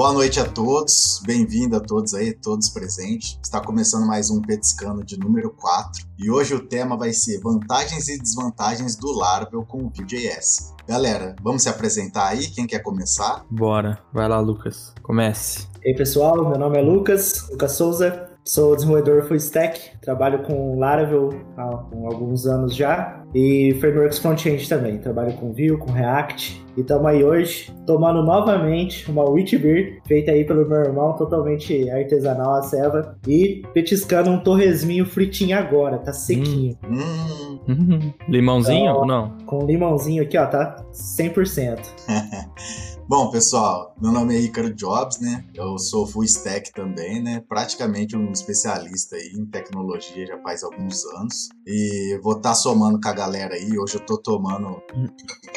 Boa noite a todos, bem-vindo a todos aí, todos presentes. Está começando mais um Petiscano de número 4 e hoje o tema vai ser vantagens e desvantagens do Laravel com o Vue.js. Galera, vamos se apresentar aí? Quem quer começar? Bora, vai lá, Lucas, comece. E aí, pessoal, meu nome é Lucas, Lucas Souza, Sou desenvolvedor full stack, trabalho com Laravel há alguns anos já e frameworks front-end também. Trabalho com Vue, com React e estamos aí hoje tomando novamente uma wheat beer feita aí pelo meu irmão, totalmente artesanal a ceva e petiscando um torresminho fritinho agora, tá sequinho. Hum. Hum. Limãozinho então, ou não? Com limãozinho aqui, ó, tá 100%. Bom, pessoal, meu nome é Ícaro Jobs, né? Eu sou full stack também, né? Praticamente um especialista aí em tecnologia já faz alguns anos. E vou estar tá somando com a galera aí. Hoje eu tô tomando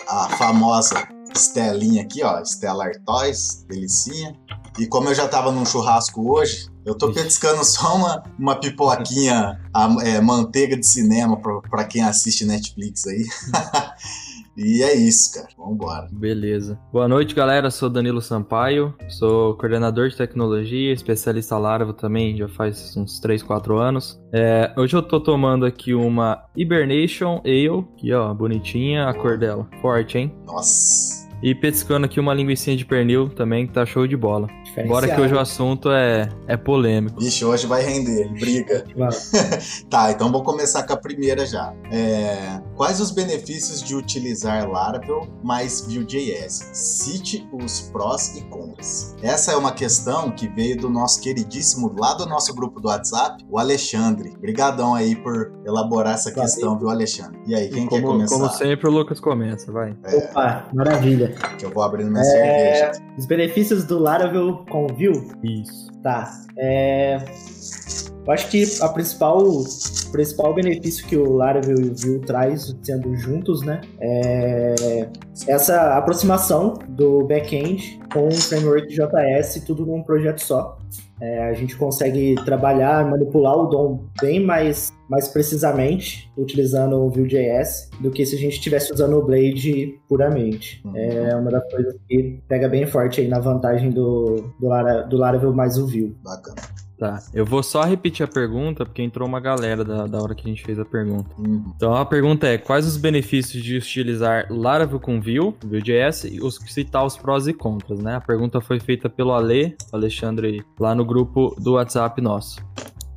a famosa Estelinha aqui, ó, Stella Artois, delicinha. E como eu já tava num churrasco hoje, eu tô petiscando só uma, uma pipoquinha, a, é, manteiga de cinema para quem assiste Netflix aí. E é isso, cara. Vambora. Beleza. Boa noite, galera. Sou Danilo Sampaio, sou coordenador de tecnologia, especialista Laravel também, já faz uns 3, 4 anos. É, hoje eu tô tomando aqui uma Hibernation Ale, aqui ó, bonitinha, a cor dela. Forte, hein? Nossa. E petiscando aqui uma linguiça de pernil também, que tá show de bola. Bora que hoje o assunto é, é polêmico. Vixe, hoje vai render, briga. tá, então vou começar com a primeira já. É, quais os benefícios de utilizar Laravel mais Vue.js? Cite os prós e contras. Essa é uma questão que veio do nosso queridíssimo, lá do nosso grupo do WhatsApp, o Alexandre. Obrigadão aí por elaborar essa questão, viu, Alexandre? E aí, quem como, quer começar? Como sempre, o Lucas começa, vai. É... Opa, maravilha. Que eu vou abrindo minha é... cerveja. Os benefícios do Laravel com Vue? Isso. Tá. É... Eu acho que a principal, o principal benefício que o Laravel e o Vue traz sendo juntos, né, é essa aproximação do back-end com o framework JS, tudo num projeto só. É, a gente consegue trabalhar, manipular o DOM bem mais, mais precisamente utilizando o Vue.js do que se a gente estivesse usando o Blade puramente. Uhum. É uma das coisas que pega bem forte aí na vantagem do, do, Lara, do Laravel mais o Vue. Bacana. Tá, eu vou só repetir a pergunta, porque entrou uma galera da, da hora que a gente fez a pergunta. Uhum. Então a pergunta é: quais os benefícios de utilizar Laravel com Vue, Vue.js, e os, citar os prós e contras, né? A pergunta foi feita pelo Ale, Alexandre, lá no grupo do WhatsApp nosso.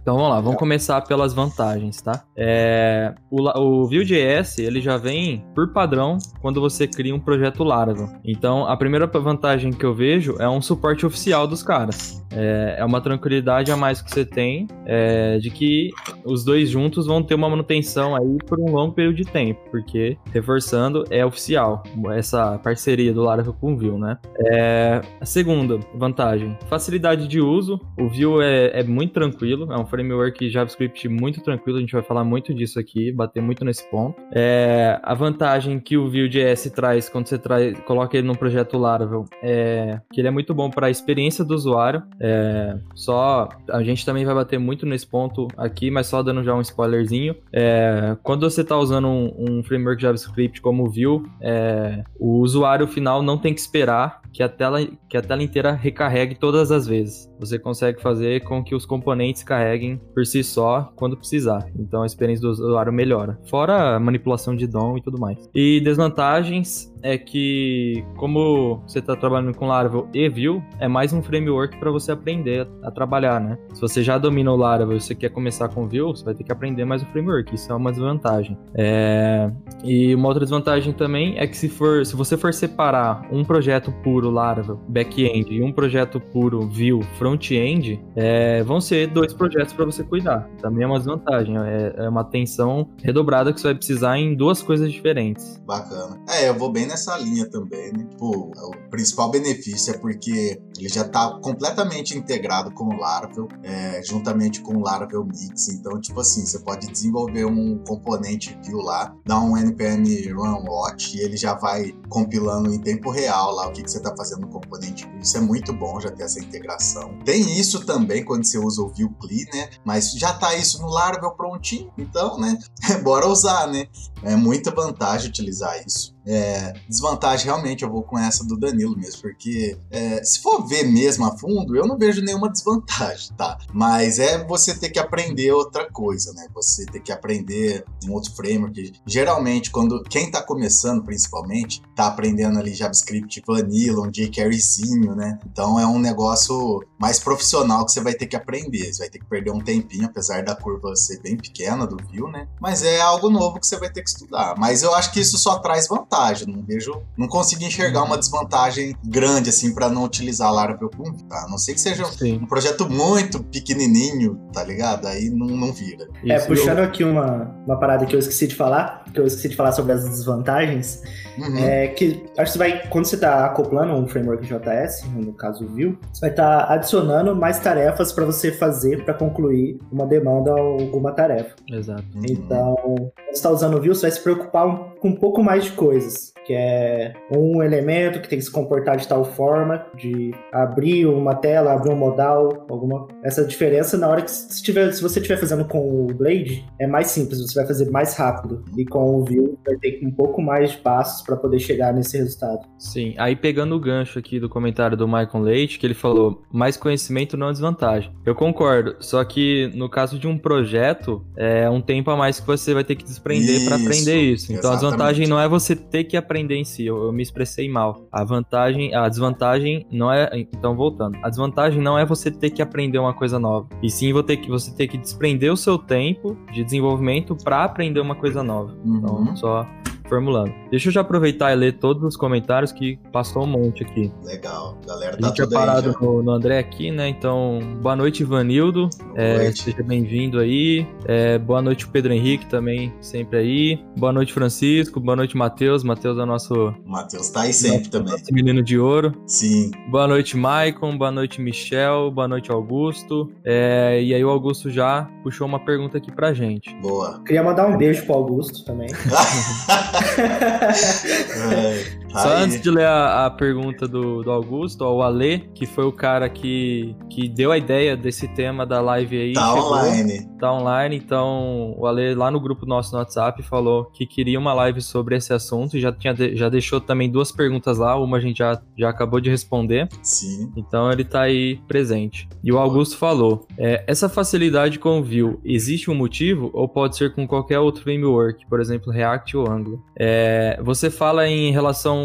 Então vamos lá, vamos começar pelas vantagens, tá? É, o, o Vue.js, ele já vem por padrão quando você cria um projeto Laravel. Então a primeira vantagem que eu vejo é um suporte oficial dos caras. É, é uma tranquilidade a mais que você tem é, de que os dois juntos vão ter uma manutenção aí por um longo período de tempo, porque, reforçando, é oficial essa parceria do Laravel com o Vue, né? É, a segunda vantagem, facilidade de uso. O Vue é, é muito tranquilo, é um framework JavaScript muito tranquilo, a gente vai falar muito disso aqui, bater muito nesse ponto. É, a vantagem que o Vue.js traz quando você traz, coloca ele num projeto Laravel é que ele é muito bom para a experiência do usuário. É, só a gente também vai bater muito nesse ponto aqui, mas só dando já um spoilerzinho. É, quando você está usando um, um, framework JavaScript como o Vue, é, o usuário final não tem que esperar que a tela, que a tela inteira recarregue todas as vezes. Você consegue fazer com que os componentes carreguem por si só quando precisar. Então a experiência do usuário melhora. Fora a manipulação de DOM e tudo mais. E desvantagens é que, como você está trabalhando com Laravel e Vue, é mais um framework para você aprender a, trabalhar, né? Se você já domina o Laravel e você quer começar com Vue, você vai ter que aprender mais o framework. Isso é uma desvantagem. É... E uma outra desvantagem também é que se, for, se você for separar um projeto puro Laravel back-end e um projeto puro Vue front-end, é... vão ser dois projetos para você cuidar. Também é uma desvantagem. É, é uma atenção redobrada que você vai precisar em duas coisas diferentes. Bacana. É, eu vou bem nessa linha também, né? Tipo, o principal benefício é porque ele já está completamente integrado com o Laravel, é, juntamente com o Laravel Mix. Então, tipo assim, você pode desenvolver um componente Vue lá, dar um npm run watch e ele já vai compilando em tempo real lá o que, que você está fazendo no componente Vue. Isso é muito bom já ter essa integração. Tem isso também quando você usa o Vue CLI, né? Mas já tá isso no Laravel prontinho, então, né? Bora usar, né? É muita vantagem utilizar isso. É, desvantagem, realmente, eu vou com essa do Danilo mesmo, porque é, se for ver mesmo a fundo, eu não vejo nenhuma desvantagem, tá? Mas é você ter que aprender outra coisa, né? Você ter que aprender um outro framework. Geralmente, quando quem tá começando, principalmente, tá aprendendo ali JavaScript Vanilla, um jQueryzinho, né? Então é um negócio mais profissional que você vai ter que aprender. Você vai ter que perder um tempinho, apesar da curva ser bem pequena do Vue, né? Mas é algo novo que você vai ter que estudar. Mas eu acho que isso só traz vantagem. Não vejo, não consigo enxergar uma desvantagem grande assim para não utilizar Laravel com Vue, tá? A não sei que seja Sim. um projeto muito pequenininho, tá ligado? Aí não, não vira. É, puxando aqui uma, uma parada que eu esqueci de falar, que eu esqueci de falar sobre as desvantagens, uhum. é que acho que você vai, quando você está acoplando um framework JS, no caso o Vue, você vai estar tá adicionando mais tarefas para você fazer para concluir uma demanda ou alguma tarefa. Exato. Então, quando você está usando o Vue, você vai se preocupar com um pouco mais de coisas que é um elemento que tem que se comportar de tal forma, de abrir uma tela, abrir um modal, alguma. Essa diferença na hora que se, tiver, se você estiver fazendo com o Blade, é mais simples, você vai fazer mais rápido. E com o Vue vai ter um pouco mais de passos para poder chegar nesse resultado. Sim, aí pegando o gancho aqui do comentário do Michael Leite, que ele falou: mais conhecimento não é desvantagem. Eu concordo, só que no caso de um projeto, é um tempo a mais que você vai ter que desprender para aprender isso. Então exatamente. a desvantagem não é você ter que aprender aprender em si, eu, eu, me expressei mal. A vantagem, a desvantagem não é, então voltando, a desvantagem não é você ter que aprender uma coisa nova, e sim você ter que, você ter que desprender o seu tempo de desenvolvimento para aprender uma coisa nova. Então, uhum. Então, só formulando. Deixa eu já aproveitar e ler todos os comentários que passou um monte aqui. Legal, galera tá A gente é parado no, no, André aqui, né? Então, boa noite, Ivanildo. Boa é, noite. Seja bem-vindo aí. É, boa noite, Pedro Henrique, também sempre aí. Boa noite, Francisco. Boa noite, Matheus. Matheus é o nosso. Matheus tá aí sempre nosso, também. Nosso menino de ouro. Sim. Boa noite, Maicon. Boa noite, Michel. Boa noite, Augusto. É, e aí, o Augusto já puxou uma pergunta aqui pra gente. Boa. Queria mandar um beijo pro Augusto também. é. Só Aí. antes de ler a, a, pergunta do, do Augusto, ó, o Ale, que foi o cara que, que deu a ideia desse tema da live aí. Tá chegou, online. Tá online, então o Ale lá no grupo nosso no WhatsApp falou que queria uma live sobre esse assunto e já, tinha, já deixou também duas perguntas lá, uma a gente já, já acabou de responder. Sim. Então ele tá aí presente. E o Augusto falou, é, essa facilidade com o Vue, existe um motivo ou pode ser com qualquer outro framework, por exemplo React ou Angular? É, você fala em relação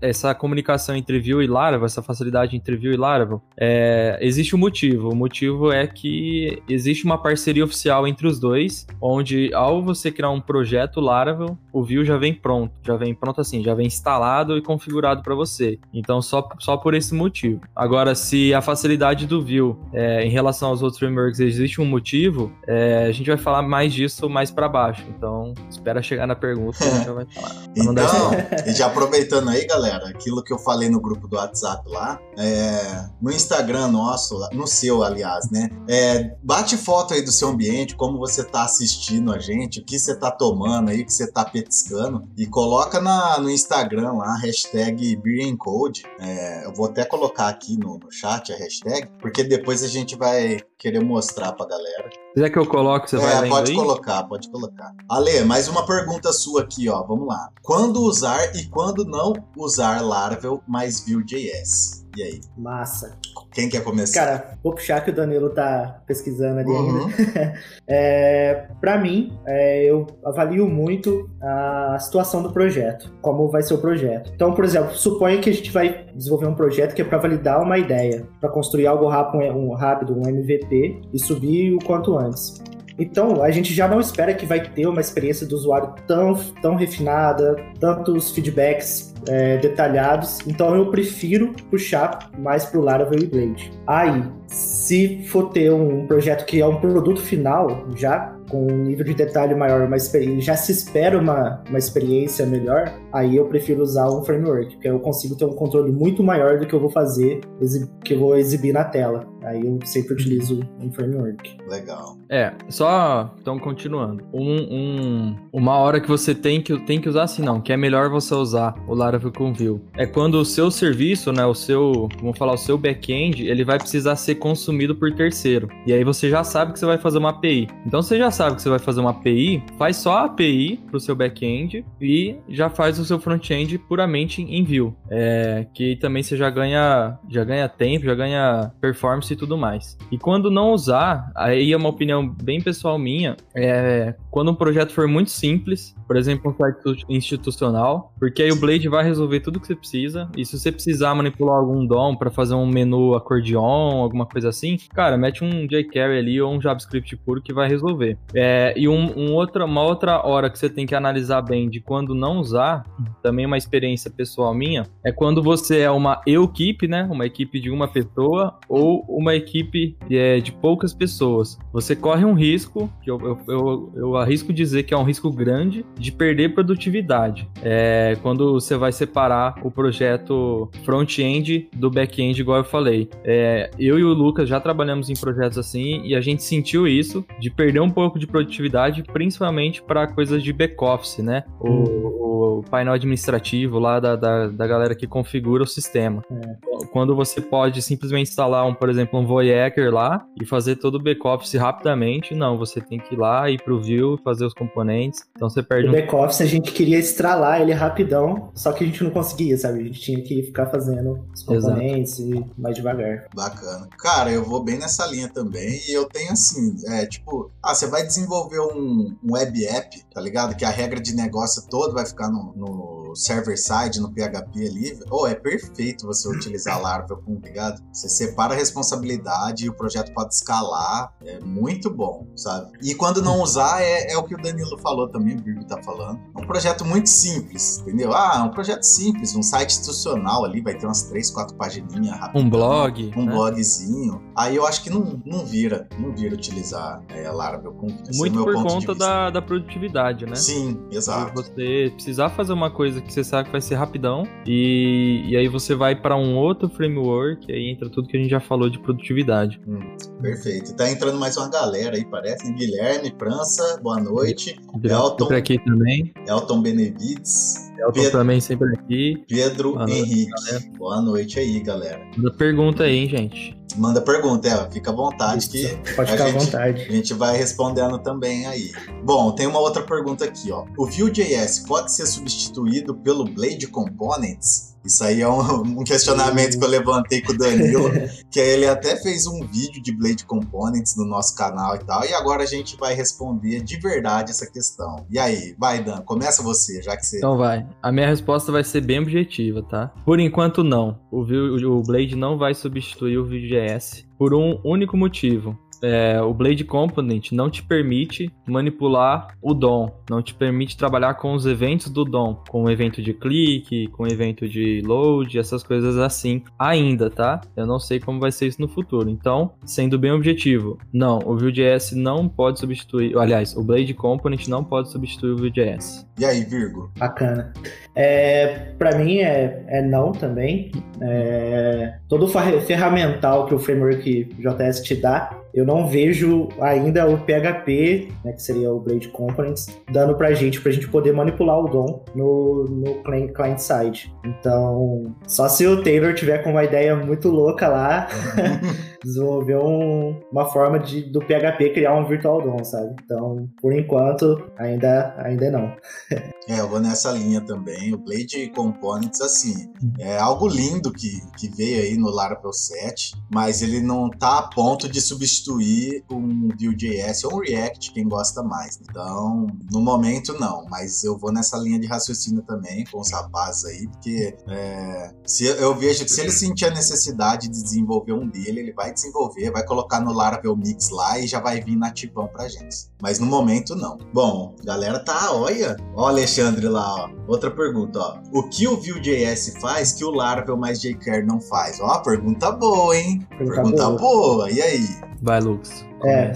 essa comunicação entre Vue e Laravel, essa facilidade entre Vue e Laravel, é, existe um motivo. O motivo é que existe uma parceria oficial entre os dois, onde ao você criar um projeto Laravel, o Vue já vem pronto, já vem pronto assim, já vem instalado e configurado para você. Então só, só por esse motivo. Agora, se a facilidade do Vue é, em relação aos outros frameworks existe um motivo, é, a gente vai falar mais disso mais para baixo. Então espera chegar na pergunta, a gente já vai falar. Então, já aproveitando aproveitando aí, galera, aquilo que eu falei no grupo do WhatsApp lá, é, no Instagram nosso, no seu, aliás, né? É, bate foto aí do seu ambiente, como você tá assistindo a gente, o que você tá tomando aí, o que você tá petiscando, e coloca na, no Instagram lá, hashtag BeerAndCode. É, eu vou até colocar aqui no, no chat a hashtag, porque depois a gente vai querer mostrar pra galera. Se quiser que eu coloque, você é, vai lendo pode aí? colocar, pode colocar. Ale, mais uma pergunta sua aqui, ó. Vamos lá. Quando usar e quando não usar Laravel mais Vue.js? E aí? Massa. Quem quer começar? Cara, vou puxar que o Danilo tá pesquisando ali uhum. ainda. é, para mim, é, eu avalio muito a situação do projeto, como vai ser o projeto. Então, por exemplo, suponha que a gente vai desenvolver um projeto que é para validar uma ideia, para construir algo rápido, um, rápido, um MVP e subir o quanto antes. Então, a gente já não espera que vai ter uma experiência do usuário tão, tão refinada, tantos feedbacks é, detalhados. Então, eu prefiro puxar mais para o Laravel e Blade. Aí, se for ter um projeto que é um produto final, já com um nível de detalhe maior, uma já se espera uma, uma experiência melhor, aí eu prefiro usar um framework, porque eu consigo ter um controle muito maior do que eu vou fazer, que eu vou exibir na tela. Aí eu sempre utilizo um framework. Legal. É, só então continuando. Um, um, uma hora que você tem que, tem que usar assim, não, que é melhor você usar o Laravel com Vue. É quando o seu serviço, né, o seu, vamos falar, o seu back-end, ele vai precisar ser consumido por terceiro. E aí você já sabe que você vai fazer uma API. Então você já sabe que você vai fazer uma API, faz só a API pro seu back-end e já faz o seu front-end puramente em Vue. É, que também você já ganha, já ganha tempo, já ganha performance tudo mais. E quando não usar, aí é uma opinião bem pessoal minha, é quando um projeto for muito simples, por exemplo, um site institucional, porque aí o Blade vai resolver tudo que você precisa. E se você precisar manipular algum DOM para fazer um menu acordeon, alguma coisa assim, cara, mete um jQuery ali ou um JavaScript puro que vai resolver. É, e um, um outra, uma outra hora que você tem que analisar bem de quando não usar, também uma experiência pessoal minha, é quando você é uma equipe, né? Uma equipe de uma pessoa ou uma equipe é, de poucas pessoas. Você corre um risco, que eu, eu, eu, eu arrisco dizer que é um risco grande, de perder produtividade. É, quando você vai separar o projeto front-end do back-end, igual eu falei. É, eu e o Lucas já trabalhamos em projetos assim e a gente sentiu isso, de perder um pouco de produtividade, principalmente para coisas de back-office, né? O, o, painel administrativo lá da, da, da, galera que configura o sistema. É. Quando você pode simplesmente instalar, um, por exemplo, um Voyager lá e fazer todo o back-office rapidamente, não, você tem que ir lá, ir pro View, fazer os componentes. Então você perde o back-office a gente queria estralar ele rapidão, só que a gente não conseguia, sabe? A gente tinha que ficar fazendo os componentes Exato. e mais devagar. Bacana. Cara, eu vou bem nessa linha também e eu tenho assim, é tipo, ah, você vai desenvolver um, um web app, tá ligado? Que a regra de negócio toda vai ficar no, no server-side, no PHP ali. Ou oh, é perfeito você utilizar Laravel, tá ligado? Você separa a responsabilidade e o projeto pode escalar. É muito bom, sabe? E quando não usar, é, é o que o Danilo falou também, o Birgo tá falando. É um projeto muito simples, entendeu? Ah, é um projeto simples, um site institucional ali, vai ter umas três, quatro pagininhas rápidas. Um blog. Um né? blogzinho. Aí eu acho que não, não vira, não vira utilizar é, Laravel com Muito por conta da, da produtividade, né? Sim, exato. você precisar fazer uma coisa que você sabe que vai ser rapidão e, e aí você vai para um outro framework, aí entra tudo que a gente já falou de produtividade. Hum, perfeito. Tá entrando mais uma galera aí, parece. Guilherme, França, boa noite. Elton. aqui também. Elton Benevides. Elton Pedro, também sempre aqui. Pedro boa Henrique. Noite, boa noite aí, galera. Manda pergunta aí, hein, gente. Manda pergunta, Ela. Fica à vontade que Pode ficar gente, à vontade. A gente vai respondendo também aí. Bom, tem uma outra pergunta aqui, ó. O Vue.js pode ser substituído pelo Blade Components? Isso aí é um, um questionamento que eu levantei com o Danilo, que ele até fez um vídeo de Blade Components no nosso canal e tal, e agora a gente vai responder de verdade essa questão. E aí, vai Dan, começa você, já que você... Então vai. A minha resposta vai ser bem objetiva, tá? Por enquanto não. O, o Blade não vai substituir o Vue.js por um único motivo é, o Blade Component não te permite manipular o DOM, não te permite trabalhar com os eventos do DOM, com o evento de clique, com o evento de load, essas coisas assim, ainda, tá? Eu não sei como vai ser isso no futuro. Então, sendo bem objetivo, não, o Vue.js não pode substituir, aliás, o Blade Component não pode substituir o Vue.js. E aí, Virgo? Bacana. É, para mim é, é não também. É, todo o ferramental que o framework JS te dá, eu não vejo ainda o PHP, né, que seria o Blade Components, dando pra gente, pra gente poder manipular o DOM no, no client side. Então, só se o Taylor tiver com uma ideia muito louca lá, desenvolver um, uma forma de, do PHP criar um virtual DOM, sabe? Então, por enquanto, ainda, ainda não. é, eu vou nessa linha também. O Blade Components, assim, é algo lindo que, que veio aí no Laravel 7, mas ele não tá a ponto de substituir um Vue.js ou um React, quem gosta mais. Então, no momento, não, mas eu vou nessa linha de raciocínio também com os rapazes aí, porque é, se eu vejo que se ele sentir a necessidade de desenvolver um dele, ele vai desenvolver, vai colocar no Laravel Mix lá e já vai vir nativão pra gente. Mas no momento, não. Bom, galera tá, olha. Ó o Alexandre lá, ó. Outra pergunta, ó. O que o Vue.js faz que o Laravel mais jQuery não faz? Ó, pergunta boa, hein? Pergunta, pergunta boa. boa. E aí? Vai, Lucas. É.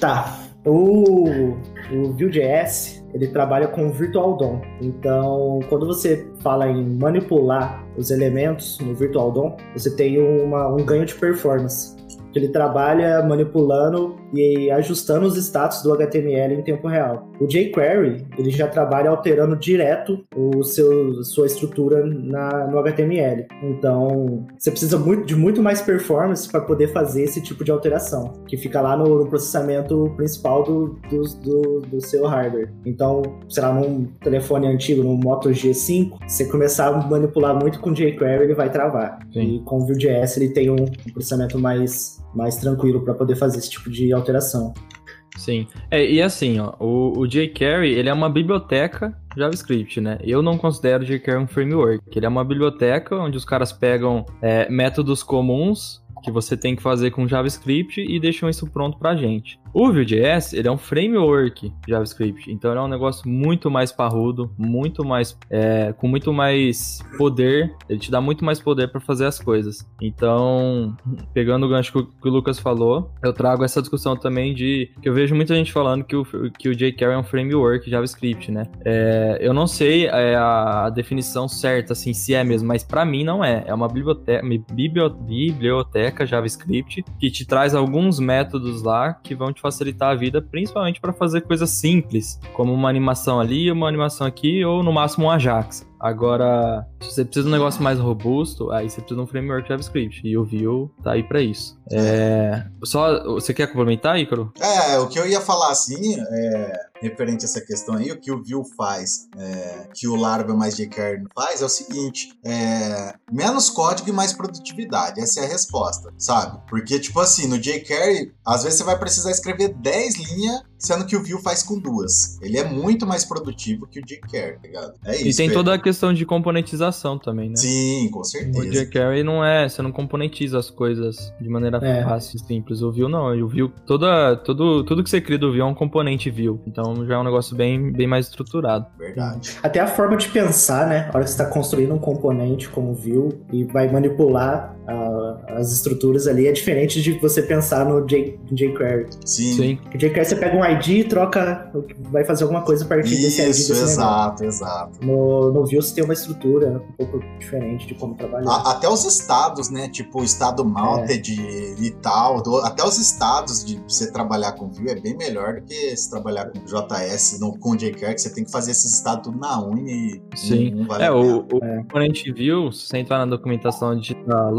Tá. O, o Vue.js, ele trabalha com Virtual DOM. Então, quando você fala em manipular os elementos no Virtual DOM, você tem uma, um ganho de performance. que ele trabalha manipulando e ajustando os status do HTML em tempo real. O jQuery, ele já trabalha alterando direto o seu, sua estrutura na, no HTML. Então, você precisa muito, de muito mais performance para poder fazer esse tipo de alteração, que fica lá no, no processamento principal do, do, do, do, seu hardware. Então, sei lá, num telefone antigo, no Moto G5, você começar a manipular muito com jQuery, ele vai travar. Sim. E com o Vue.js ele tem um processamento mais mais tranquilo para poder fazer esse tipo de alteração. Sim. É, e assim, ó, o, o jQuery, ele é uma biblioteca JavaScript, né? Eu não considero o jQuery um framework. Ele é uma biblioteca onde os caras pegam é, métodos comuns que você tem que fazer com JavaScript e deixam isso pronto pra gente. O Vue.js, ele é um framework JavaScript, então ele é um negócio muito mais parrudo, muito mais, é, com muito mais poder, ele te dá muito mais poder para fazer as coisas. Então, pegando o gancho que o Lucas falou, eu trago essa discussão também de, que eu vejo muita gente falando que o, que o jQuery é um framework JavaScript, né? É, eu não sei é, a, a, definição certa, assim, se é mesmo, mas para mim não é. É uma biblioteca, biblioteca JavaScript que te traz alguns métodos lá que vão te facilitar a vida, principalmente para fazer coisas simples, como uma animação ali, uma animação aqui, ou no máximo um Ajax. Agora, se você precisa de um negócio mais robusto, aí você precisa de um framework JavaScript. E o Vue tá aí para isso. É... Só, você quer complementar, Ícaro? É, o que eu ia falar assim, é, referente a essa questão aí, o que o Vue faz, é, que o Laravel mais jQuery faz, é o seguinte: é, menos código e mais produtividade. Essa é a resposta, sabe? Porque, tipo assim, no jQuery, às vezes você vai precisar escrever 10 linhas sendo que o Vue faz com duas. Ele é muito mais produtivo que o jQuery, tá ligado? É isso. E tem toda a questão de componentização também, né? Sim, com certeza. O jQuery não é, você não componentiza as coisas de maneira é. fácil e simples. O Vue não, o Vue, toda, todo, tudo que você cria do Vue é um componente Vue. Então já é um negócio bem, bem mais estruturado. Verdade. Até a forma de pensar, né? A hora que você está construindo um componente como Vue e vai manipular as estruturas ali, é diferente de você pensar no jQuery. Sim. Sim. O jQuery você pega um ID e troca, vai fazer alguma coisa a partir Isso, desse ID. Isso, exato, exato. No, no Vue você tem uma estrutura um pouco diferente de como trabalhar. A, até os estados, né? Tipo o estado Mounted é. e tal, do, até os estados de você trabalhar com Vue é bem melhor do que se trabalhar com JS, no, com jQuery, que você tem que fazer esses estados tudo na unha e Sim. Não, vale é, o, o é. componente Vue, se você entrar na documentação de uh,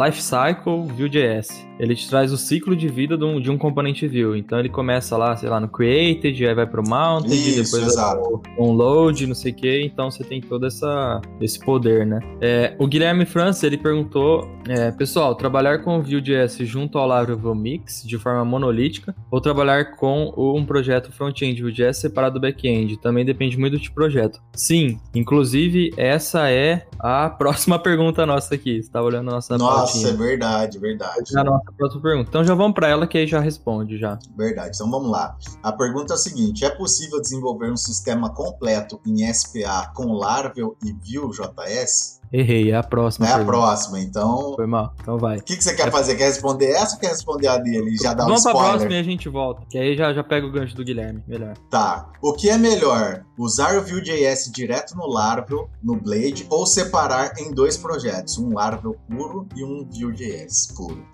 Lifecycle Vue.js, ele te traz o ciclo de vida de um, de um componente Vue. Então ele começa lá, sei lá, no Created, aí vai pro Mounted, Isso, depois vai pro Download, não sei o que. Então você tem todo essa, esse poder, né? É, o Guilherme França, ele perguntou, é, pessoal, trabalhar com o Vue.js junto ao Laravel Mix de forma monolítica ou trabalhar com um projeto front-end Vue.js separado do back-end? Também depende muito do tipo projeto. Sim, inclusive essa é a próxima pergunta nossa aqui. Você tá olhando a nossa Nossa, pautinha. é verdade, verdade. A nossa próxima pergunta. Então já vamos para ela que aí já responde já. Verdade. Então vamos lá. A pergunta é a seguinte: é possível desenvolver um sistema completo em SPA com Laravel e Vue.js? Errei, é a próxima. É pergunta. a próxima, então. Foi mal, então vai. O que, que você quer é... fazer? Quer responder essa ou quer responder a dele? Já dá Vamos um spoiler. Vamos pra próxima e a gente volta. Que aí já, já pega o gancho do Guilherme. Melhor. Tá. O que é melhor? Usar o Vue.js direto no Laravel, no Blade, ou separar em dois projetos? Um Laravel puro e um Vue.js puro.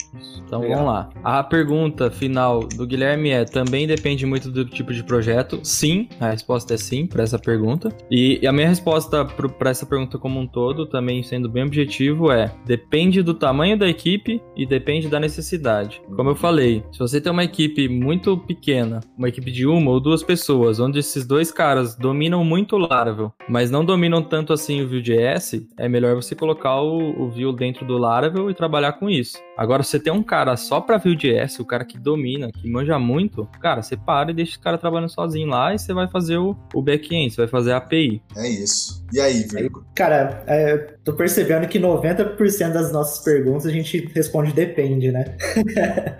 Então Legal. vamos lá. A pergunta final do Guilherme é: também depende muito do tipo de projeto? Sim, a resposta é sim para essa pergunta. E a minha resposta para essa pergunta como um todo também também sendo bem objetivo, é depende do tamanho da equipe e depende da necessidade. Como eu falei, se você tem uma equipe muito pequena, uma equipe de uma ou duas pessoas, onde esses dois caras dominam muito o Laravel, mas não dominam tanto assim o Vue.js, é melhor você colocar o, o Vue dentro do Laravel e trabalhar com isso. Agora, você tem um cara só pra Vue.js, o cara que domina, que manja muito, cara, você para e deixa esse cara trabalhando sozinho lá e você vai fazer o, o back-end, você vai fazer a API. É isso. E aí, Virgo? Cara, é, tô percebendo que 90% das nossas perguntas a gente responde depende, né?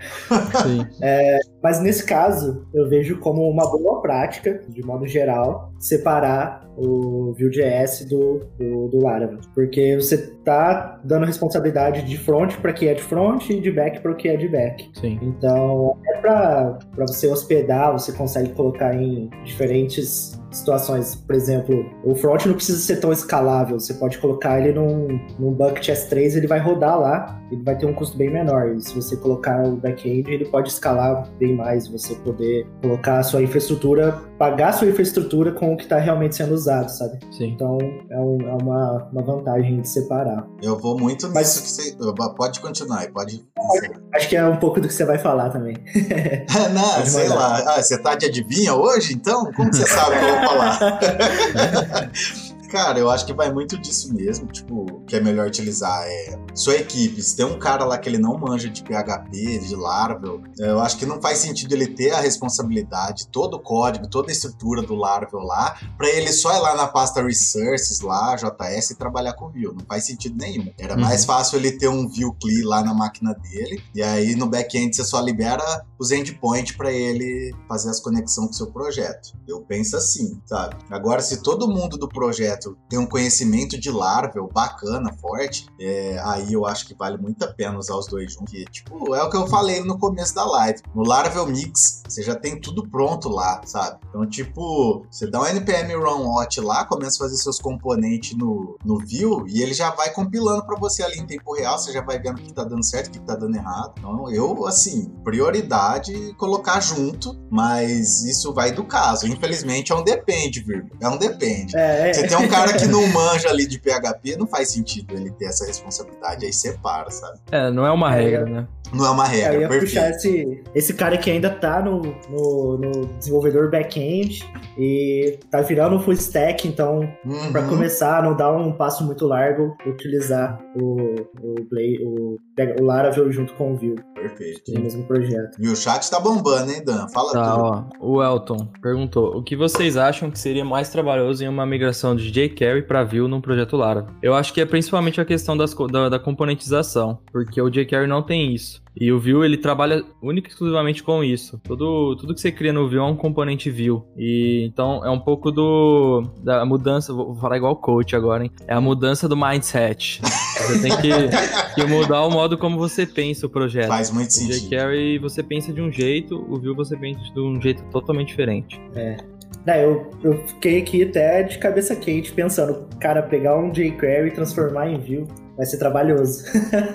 Sim. é, mas nesse caso, eu vejo como uma boa prática, de modo geral, separar o Vue.js do, do, do Laravel. Porque você tá dando responsabilidade de front para quem é de front e de back para o que é de back. Sim. Então, é para você hospedar, você consegue colocar em diferentes situações, por exemplo, o front não precisa ser tão escalável, você pode colocar ele num, num bucket S3, ele vai rodar lá, ele vai ter um custo bem menor. E se você colocar o back-end, ele pode escalar bem mais, você poder colocar a sua infraestrutura, pagar a sua infraestrutura com o que está realmente sendo usado, sabe? Sim. Então é, um, é uma, uma vantagem de separar. Eu vou muito nisso Mas, que você. Pode continuar, pode. Acho que é um pouco do que você vai falar também. Não, sei lá. Ah, você tá de adivinha hoje, então? Como você sabe que eu vou falar? Cara, eu acho que vai muito disso mesmo. Tipo, que é melhor utilizar é sua equipe. Se tem um cara lá que ele não manja de PHP, de Laravel, eu acho que não faz sentido ele ter a responsabilidade, todo o código, toda a estrutura do Laravel lá, para ele só ir lá na pasta Resources, lá, JS, e trabalhar com Vue. Não faz sentido nenhum. Era uhum. mais fácil ele ter um Vue CLI lá na máquina dele, e aí no back-end você só libera os endpoints para ele fazer as conexões com o seu projeto. Eu penso assim, sabe? Agora, se todo mundo do projeto projeto tem um conhecimento de Laravel bacana, forte, é, aí eu acho que vale muito a pena usar os dois juntos. Que, tipo, é o que eu falei no começo da live. No Laravel Mix, você já tem tudo pronto lá, sabe? Então, tipo, você dá um npm run hot lá, começa a fazer seus componentes no, no view e ele já vai compilando para você ali em tempo real, você já vai vendo o que tá dando certo, o que tá dando errado. Então, eu, assim, prioridade colocar junto, mas isso vai do caso. Infelizmente, é um depende, vírgula. É um depende. É, é. Você tem um cara que não manja ali de PHP, não faz sentido ele ter essa responsabilidade, aí separa, sabe? É, não é uma é, regra, né? Não é uma regra, eu ia perfeito. puxar esse, esse cara que ainda tá no, no, no desenvolvedor back-end e tá virando full stack, então, uhum. para começar, não dá um passo muito largo, utilizar o, o, Play, o, o Laravel junto com o Vue. Perfeito. No mesmo projeto. E o chat tá bombando, hein, Dan? Fala tá, tudo. Ó, o Elton perguntou: o que vocês acham que seria mais trabalhoso em uma migração de jQuery para Vue num projeto Laravel? Eu acho que é principalmente a questão das, da, da componentização, porque o jQuery não tem isso. E o Vue, ele trabalha única e exclusivamente com isso. Tudo, tudo que você cria no Vue é um componente Vue. E então é um pouco do da mudança, vou falar igual coach agora, hein? É a mudança do mindset. Você tem que, que mudar o modo como você pensa o projeto. Faz muito sentido. O jQuery você pensa de um jeito, o Vue você pensa de um jeito totalmente diferente. É. Não, eu, eu fiquei aqui até de cabeça quente pensando, cara, pegar um jQuery e transformar em Vue vai ser trabalhoso.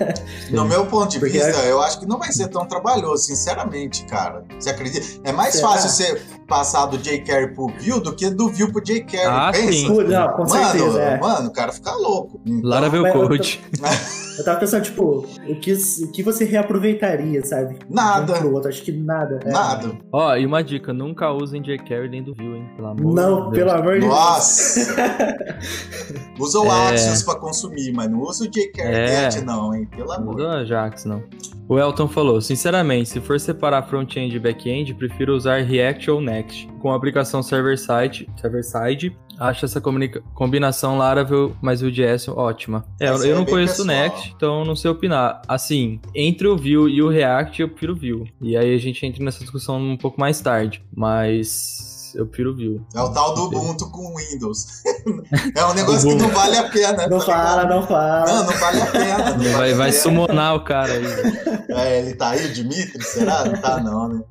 no meu ponto de Porque vista, é... eu acho que não vai ser tão trabalhoso, sinceramente, cara. Você acredita? É mais Será? fácil você passar do jQuery pro Vue do que do Vue pro jQuery. Ah, Pensa. sim. Não, com mano, certeza, é. mano, o cara fica louco. Então, Laravel Code. Eu tava pensando, tipo, o que, o que você reaproveitaria, sabe? Nada. Um pro outro, acho que nada. É. Nada. Ó, oh, e uma dica, nunca usem jQuery dentro do Vue, hein? Pelo amor não, de pelo amor de Deus. Nossa! usa o é... Axios pra consumir, mas não usa o jQuery é... não, hein? Pelo amor. Usa o Ajax, não. O Elton falou, sinceramente, se for separar front-end e back-end, prefiro usar React ou Next. Com a aplicação server-side, server-side acho essa combinação Laravel mais Vue.js ótima. É, eu, eu não conheço o Next, então não sei opinar. Assim, entre o Vue e o React, eu prefiro o Vue. E aí a gente entra nessa discussão um pouco mais tarde. Mas eu prefiro Vue. É o tal do Ubuntu com Windows. é um negócio que não vale a pena. Não tá fala, não fala. Não, não vale a pena. Vai, vale vai summonar o cara aí. É, ele tá aí, o Dimitri? Será? Não tá não, né?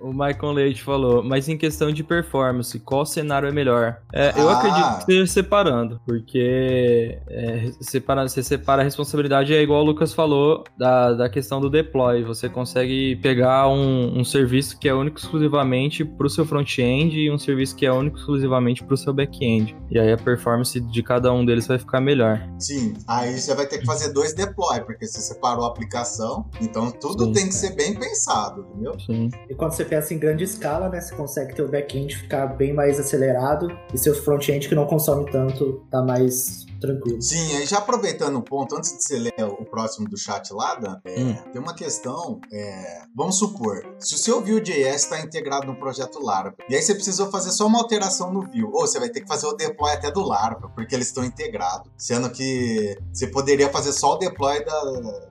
O Michael Leite falou, mas em questão de performance, qual cenário é melhor? É, eu ah. acredito que seja separando, porque é, separa, você separa a responsabilidade, é igual o Lucas falou, da, da questão do deploy. Você consegue pegar um, um serviço que é único exclusivamente para o seu front-end e um serviço que é único exclusivamente para o seu back-end. E aí a performance de cada um deles vai ficar melhor. Sim, aí você vai ter que fazer dois deploy, porque você separou a aplicação, então tudo Sim. tem que ser bem pensado, entendeu? Sim. E quando você pensa em grande escala, né, você consegue ter o back-end ficar bem mais acelerado e seu front-end que não consome tanto tá mais tranquilo. Sim, aí já aproveitando um ponto, antes de você ler o próximo do chat lá, Dan, é, hum. tem uma questão, é, vamos supor, se o seu Vue.js está integrado no projeto Laravel, e aí você precisou fazer só uma alteração no Vue, ou você vai ter que fazer o deploy até do Laravel, porque eles estão integrados, sendo que você poderia fazer só o deploy da,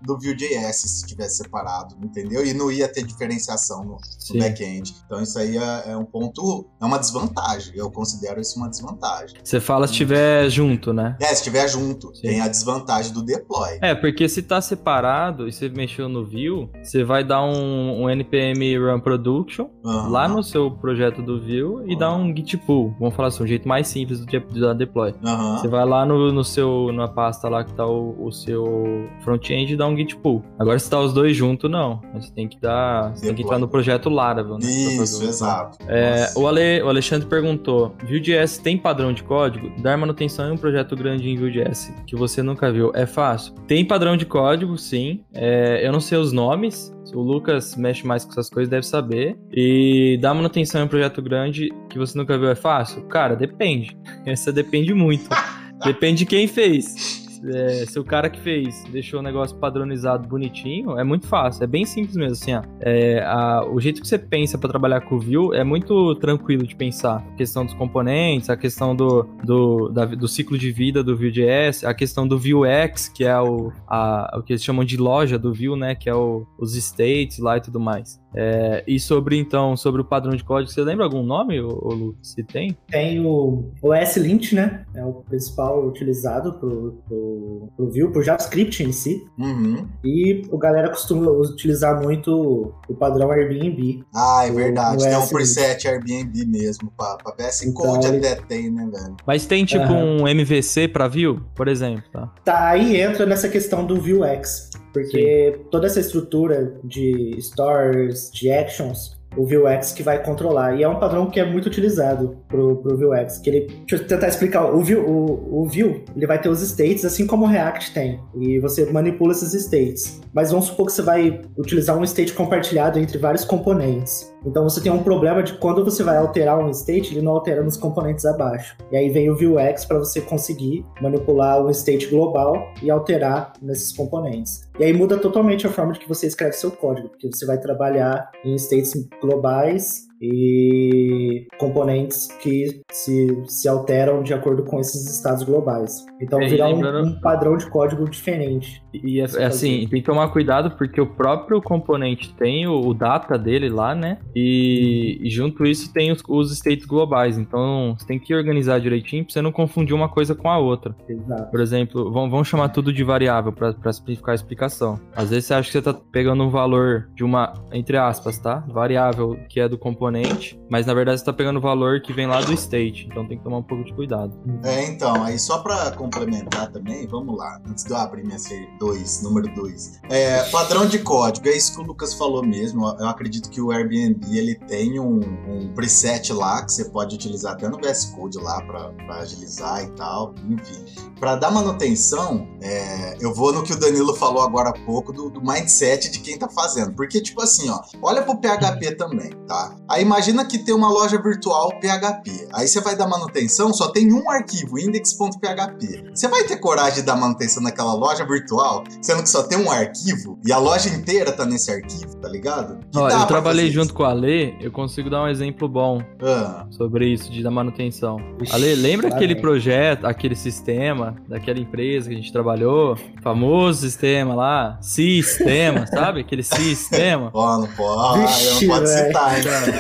do Vue.js se tivesse separado, entendeu? E não ia ter diferenciação no, no back-end. Então isso aí é, é, um ponto, é uma desvantagem, eu considero isso uma desvantagem. Você fala se estiver junto, né? É, se estiver junto. Sim. Tem a desvantagem do deploy. É, porque se tá separado e você mexeu no Vue, você vai dar um, um npm run production lá no seu projeto do Vue Vue e dá um git pull. Vamos falar assim, um jeito mais simples de, dar deploy. Uhum. Você vai lá no, no seu, na pasta lá que tá o, o seu front-end e dá um git pull. Agora se tá os dois juntos, não. Você tem que dar, você tem que entrar no projeto Laravel, né? Isso, exato. É, o, Ale, o Alexandre perguntou, Vue.js tem padrão de código? Dar manutenção em um projeto grande em Vue.js que você nunca viu, é fácil? Tem padrão de código, sim. É, eu não sei os nomes, o Lucas mexe mais com essas coisas, deve saber. E dar manutenção em um projeto grande que você nunca viu é fácil? Cara, depende. Essa depende muito. depende de quem fez é, se o cara que fez deixou o negócio padronizado bonitinho, é muito fácil, é bem simples mesmo, assim, ó. É, a, o jeito que você pensa para trabalhar com o Vue é muito tranquilo de pensar. A questão dos componentes, a questão do, do, da, do ciclo de vida do Vue.js, a questão do Vuex, que é o, a, o que eles chamam de loja do Vue, né, que é o, os states lá e tudo mais. É, e sobre, então, sobre o padrão de código, você lembra algum nome, ô, ô Lucas, se tem? Tem o, o S-Lint, né? É o principal utilizado pro, pro, pro Vue, pro JavaScript em si. Uhum. E o galera costuma utilizar muito o padrão Airbnb. Ah, é verdade. Tem um preset Airbnb mesmo. Pra, pra PS então, Code ele... até tem, né, velho? Mas tem tipo uhum. um MVC pra Vue, por exemplo, tá? Tá, aí entra nessa questão do Vuex. Porque Sim. toda essa estrutura de stores, de actions, o Vuex que vai controlar. E é um padrão que é muito utilizado pro, pro Vuex. Que ele, deixa eu tentar explicar. O Vue, o, o Vue, ele vai ter os states, assim como o React tem. E você manipula esses states. Mas vamos supor que você vai utilizar um state compartilhado entre vários componentes. Então você tem um problema de quando você vai alterar um state, ele não altera nos componentes abaixo. E aí vem o Vuex para você conseguir manipular um state global e alterar nesses componentes. E aí muda totalmente a forma de que você escreve seu código, porque você vai trabalhar em states globais e componentes que se, se alteram de acordo com esses estados globais. Então é, virar lembrando... um, padrão de código diferente. E é, é assim, tem que tomar cuidado porque o próprio componente tem o, o data dele lá, né? E, e junto isso tem os, os, states globais. Então você tem que organizar direitinho pra você não confundir uma coisa com a outra. Exato. Por exemplo, vamos, vamos chamar tudo de variável para simplificar a explicação. Às vezes você acha que você tá pegando um valor de uma, entre aspas, tá? Variável que é do componente componente, mas na verdade você está pegando o valor que vem lá do state, então tem que tomar um pouco de cuidado. É, então, aí só para complementar também, vamos lá, antes de eu abrir minha série 2, número 2. É, padrão de código, é isso que o Lucas falou mesmo, eu acredito que o Airbnb ele tem um, um preset lá que você pode utilizar até no VS Code lá para agilizar e tal, enfim. Para dar manutenção, é, eu vou no que o Danilo falou agora há pouco do, do mindset de quem tá fazendo, porque tipo assim, ó, olha pro PHP também, tá? Imagina que tem uma loja virtual PHP. Aí você vai dar manutenção, só tem um arquivo, index.php. Você vai ter coragem de dar manutenção naquela loja virtual, sendo que só tem um arquivo e a loja inteira tá nesse arquivo, tá ligado? Ó, eu trabalhei junto isso? com a Ale, eu consigo dar um exemplo bom ah. sobre isso, de dar manutenção. Ale, lembra aquele projeto, aquele sistema daquela empresa que a gente trabalhou? Famoso sistema lá, sistema, sabe? Aquele sistema. Pô, não pode, não pode citar, hein,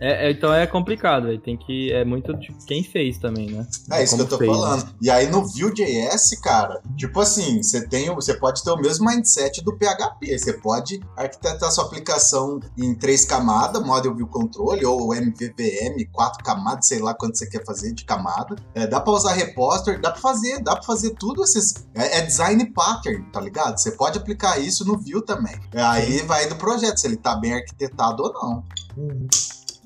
É, é, então é complicado, véio. tem que. É muito de quem fez também, né? É isso Como que eu tô fez, falando. Né? E aí no Vue.js, cara, tipo assim, você tem. Você pode ter o mesmo mindset do PHP. Você pode arquitetar sua aplicação em três camadas, Model View Control, ou MVVM, quatro camadas, sei lá quanto você quer fazer de camada. É, dá pra usar repository, dá pra fazer, dá pra fazer tudo esses. É, é design pattern, tá ligado? Você pode aplicar isso no Vue também. Aí vai do projeto, se ele tá bem arquitetado ou não. Uhum.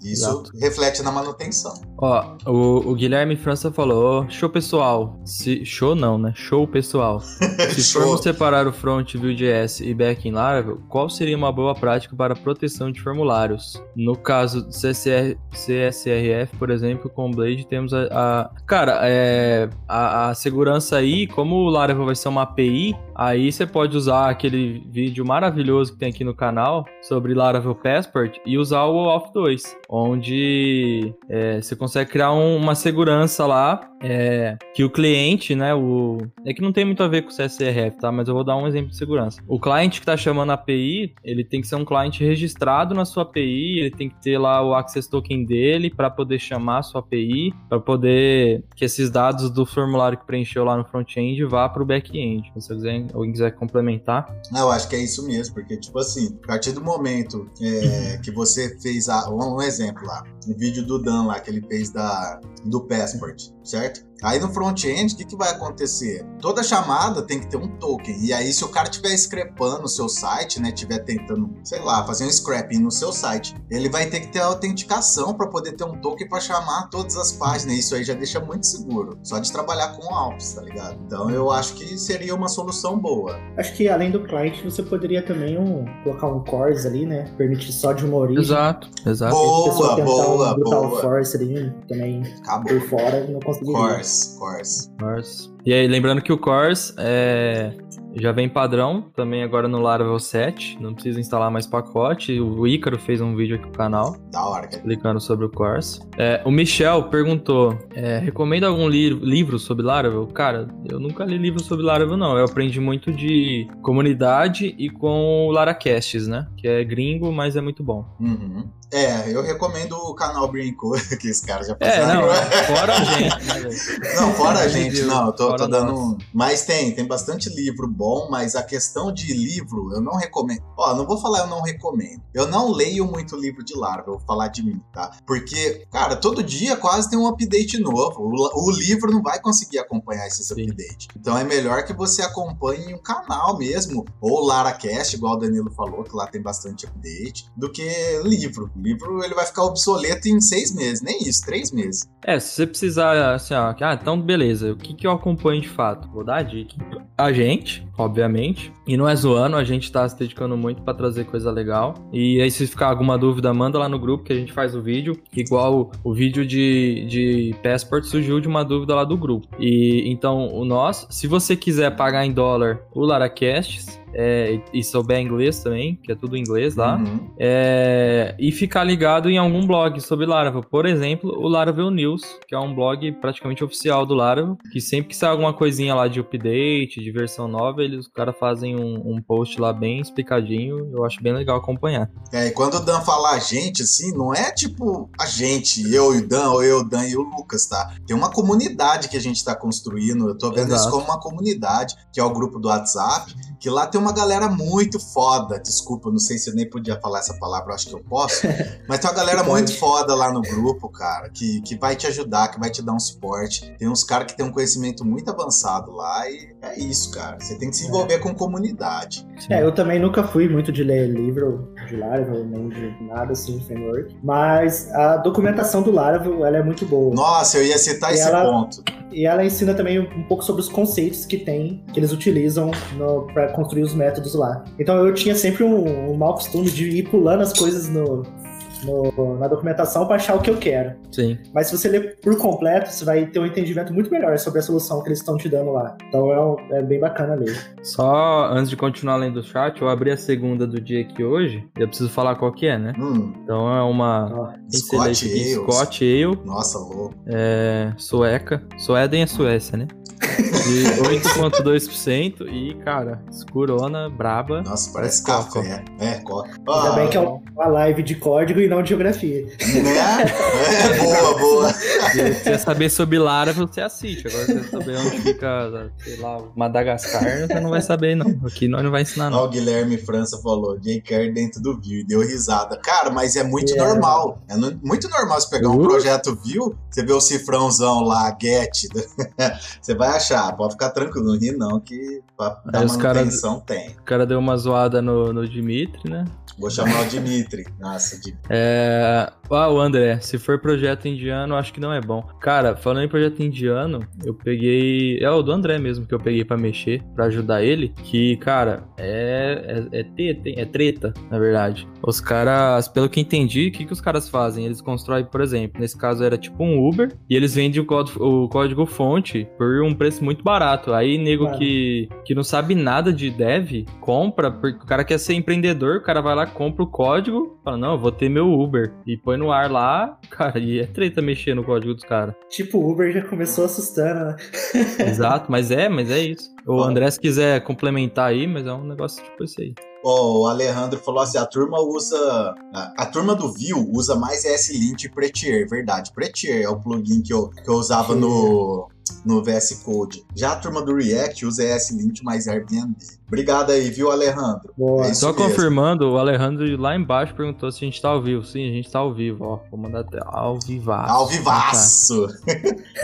Isso Exato. reflete na manutenção. Ó, o, o, Guilherme França falou: show pessoal. Se, show não, né? Show pessoal. Se formos separar o front Vue.js e back em Laravel, qual seria uma boa prática para proteção de formulários? No caso do CSR, CSRF, por exemplo, com o Blade, temos a. a cara, é, a, a segurança aí, como o Laravel vai ser uma API, aí você pode usar aquele vídeo maravilhoso que tem aqui no canal sobre Laravel Passport e usar o Auth 2 onde é, você consegue criar um, uma segurança lá é, que o cliente, né, o é que não tem muito a ver com o CSRF, tá? Mas eu vou dar um exemplo de segurança. O cliente que está chamando a API, ele tem que ser um cliente registrado na sua API, ele tem que ter lá o access token dele para poder chamar a sua API, para poder que esses dados do formulário que preencheu lá no front-end vá para o back-end. Se quiser alguém quiser complementar. Eu acho que é isso mesmo, porque, tipo assim, a partir do momento é, que você fez a, um, um exemplo lá, o vídeo do Dan lá que ele fez da, do Passport, certo? Aí no front-end, o que, que vai acontecer? Toda chamada tem que ter um token. E aí, se o cara estiver scrapando o seu site, né? Estiver tentando, sei lá, fazer um scrapping no seu site, ele vai ter que ter autenticação para poder ter um token para chamar todas as páginas. Isso aí já deixa muito seguro. Só de trabalhar com Alps, tá ligado? Então eu acho que seria uma solução boa. Acho que além do cliente, você poderia também um, colocar um cores ali, né? Permitir só de uma origem. Exato, exato. Boa, boa, um boa. force ali também Acabou. por fora não conseguiria. Cores, cores. Cores. E aí, lembrando que o Cores é, já vem padrão, também agora no Laravel 7, não precisa instalar mais pacote. O Ícaro fez um vídeo aqui no canal. Da hora, cara. Explicando sobre o Cores. É, o Michel perguntou: é, recomenda algum li livro sobre Laravel? Cara, eu nunca li livro sobre Laravel, não. Eu aprendi muito de comunidade e com o Laracasts, né? Que é gringo, mas é muito bom. Uhum. É, eu recomendo o canal Brinco, que esse cara já É, não, fora a gente, Não, fora a gente, não, eu tô, tô dando. Um... Mas tem, tem bastante livro bom, mas a questão de livro eu não recomendo. Ó, não vou falar eu não recomendo. Eu não leio muito livro de Laravel, vou falar de mim, tá? Porque, cara, todo dia quase tem um update novo. O, o livro não vai conseguir acompanhar esses updates. Então é melhor que você acompanhe um canal mesmo, ou LaraCast, igual o Danilo falou, que lá tem bastante update, do que livro. O livro ele vai ficar obsoleto em seis meses, nem isso, três meses. É, se você precisar, assim, ó, ah, então beleza, o que, que eu acompanho de fato? Vou dar a dica. A gente, obviamente, e não é zoando, a gente tá se dedicando muito para trazer coisa legal. E aí, se ficar alguma dúvida, manda lá no grupo que a gente faz o vídeo. Igual o, vídeo de, de Passport surgiu de uma dúvida lá do grupo. E então, o nosso, se você quiser pagar em dólar o Laracasts, é, e souber inglês também, que é tudo inglês lá, Uhum. é, e ficar ligado em algum blog sobre Laravel. Por exemplo, o Laravel News, que é um blog praticamente oficial do Laravel, que sempre que sai alguma coisinha lá de update, de versão nova, eles, os caras fazem um, um post lá bem explicadinho, eu acho bem legal acompanhar. É, e quando o Dan fala a gente, assim, não é tipo a gente, eu e o Dan, ou eu, o Dan e o Lucas, tá? Tem uma comunidade que a gente tá construindo, eu tô vendo isso Exato. como uma comunidade, que é o grupo do WhatsApp, que lá tem uma galera muito foda. Desculpa, não sei se eu nem podia falar essa palavra, acho que eu posso. mas tem uma galera muito foda lá no grupo, cara, que, que vai te ajudar, que vai te dar um suporte. Tem uns caras que tem um conhecimento muito avançado lá e é isso, cara. Você tem que se envolver com comunidade. É, eu também nunca fui muito de ler livro de Laravel, nem de nada assim, framework. Mas a documentação do Laravel, ela é muito boa. Nossa, eu ia citar E esse ela- ponto. E ela ensina também um pouco sobre os conceitos que tem, que eles utilizam para construir os métodos lá. Então eu tinha sempre um, um mau costume de ir pulando as coisas no, no- na documentação para achar o que eu quero. Sim. Mas se você ler por completo, você vai ter um entendimento muito melhor sobre a solução que eles estão te dando lá. Então é, um- é bem bacana ler. Só antes de continuar lendo o chat, eu abri a segunda do dia aqui hoje, e eu preciso falar qual que é, né? Hum, Então é uma... Isso Scott? Ales. Scott Ale, Nossa, louco. é, sueca. Suéden é Suécia, né? De 8,2% e, cara, escurona, braba. Nossa, parece Parece café. É, coca. Ainda Ah, bem que é uma live de código e não de geografia. né? É, boa, boa. Se você quer saber sobre Laravel, você assiste. Agora, se você saber onde fica, sei lá, Madagascar, você não vai saber, não. Aqui nós não vai ensinar, Ó, não. o Guilherme França falou, J.K. dentro do Vue, e deu risada. Cara, mas é muito É. normal. É no- muito normal você pegar um Uh. projeto Vue, você vê o cifrãozão lá, get, você vai achar, pode ficar tranquilo, não ri não, que pra dar os cara- manutenção tem. O cara deu uma zoada no, no Dimitri, né? Vou chamar o Dimitri. Nossa, Dimitri. É... Ah, o André, se for projeto indiano, acho que não é bom. Cara, falando em projeto indiano, eu peguei. É o do André mesmo que eu peguei pra mexer, pra ajudar ele. Que, cara, é. É, é, teta, é treta, na verdade. Os caras, pelo que entendi, o que, que os caras fazem? Eles constroem, por exemplo, nesse caso era tipo um Uber, e eles vendem o código, o código fonte por um preço muito barato. Aí, nego Claro. que, que não sabe nada de dev, compra, porque o cara quer ser empreendedor, o cara vai lá, compra o código, fala, não, eu vou ter meu Uber. E põe no ar lá, cara, e é treta mexer no código dos caras. Tipo, o Uber já começou assustando, né? Exato, mas é, mas é isso. O Bom. André, se quiser complementar aí, mas é um negócio tipo esse aí. Ó, o Alejandro falou assim: a turma usa. A, a turma do Vue usa mais S-Lint e Prettier, verdade. Prettier é o plugin que eu, que eu usava no, no VS Code. Já a turma do React usa ESLint mais Airbnb. Obrigado aí, viu, Alejandro? Boa. É Só mesmo. confirmando, o Alejandro lá embaixo perguntou se a gente tá ao vivo. Sim, a gente tá ao vivo, ó. Vou mandar até ao vivaço. Ao vivaço!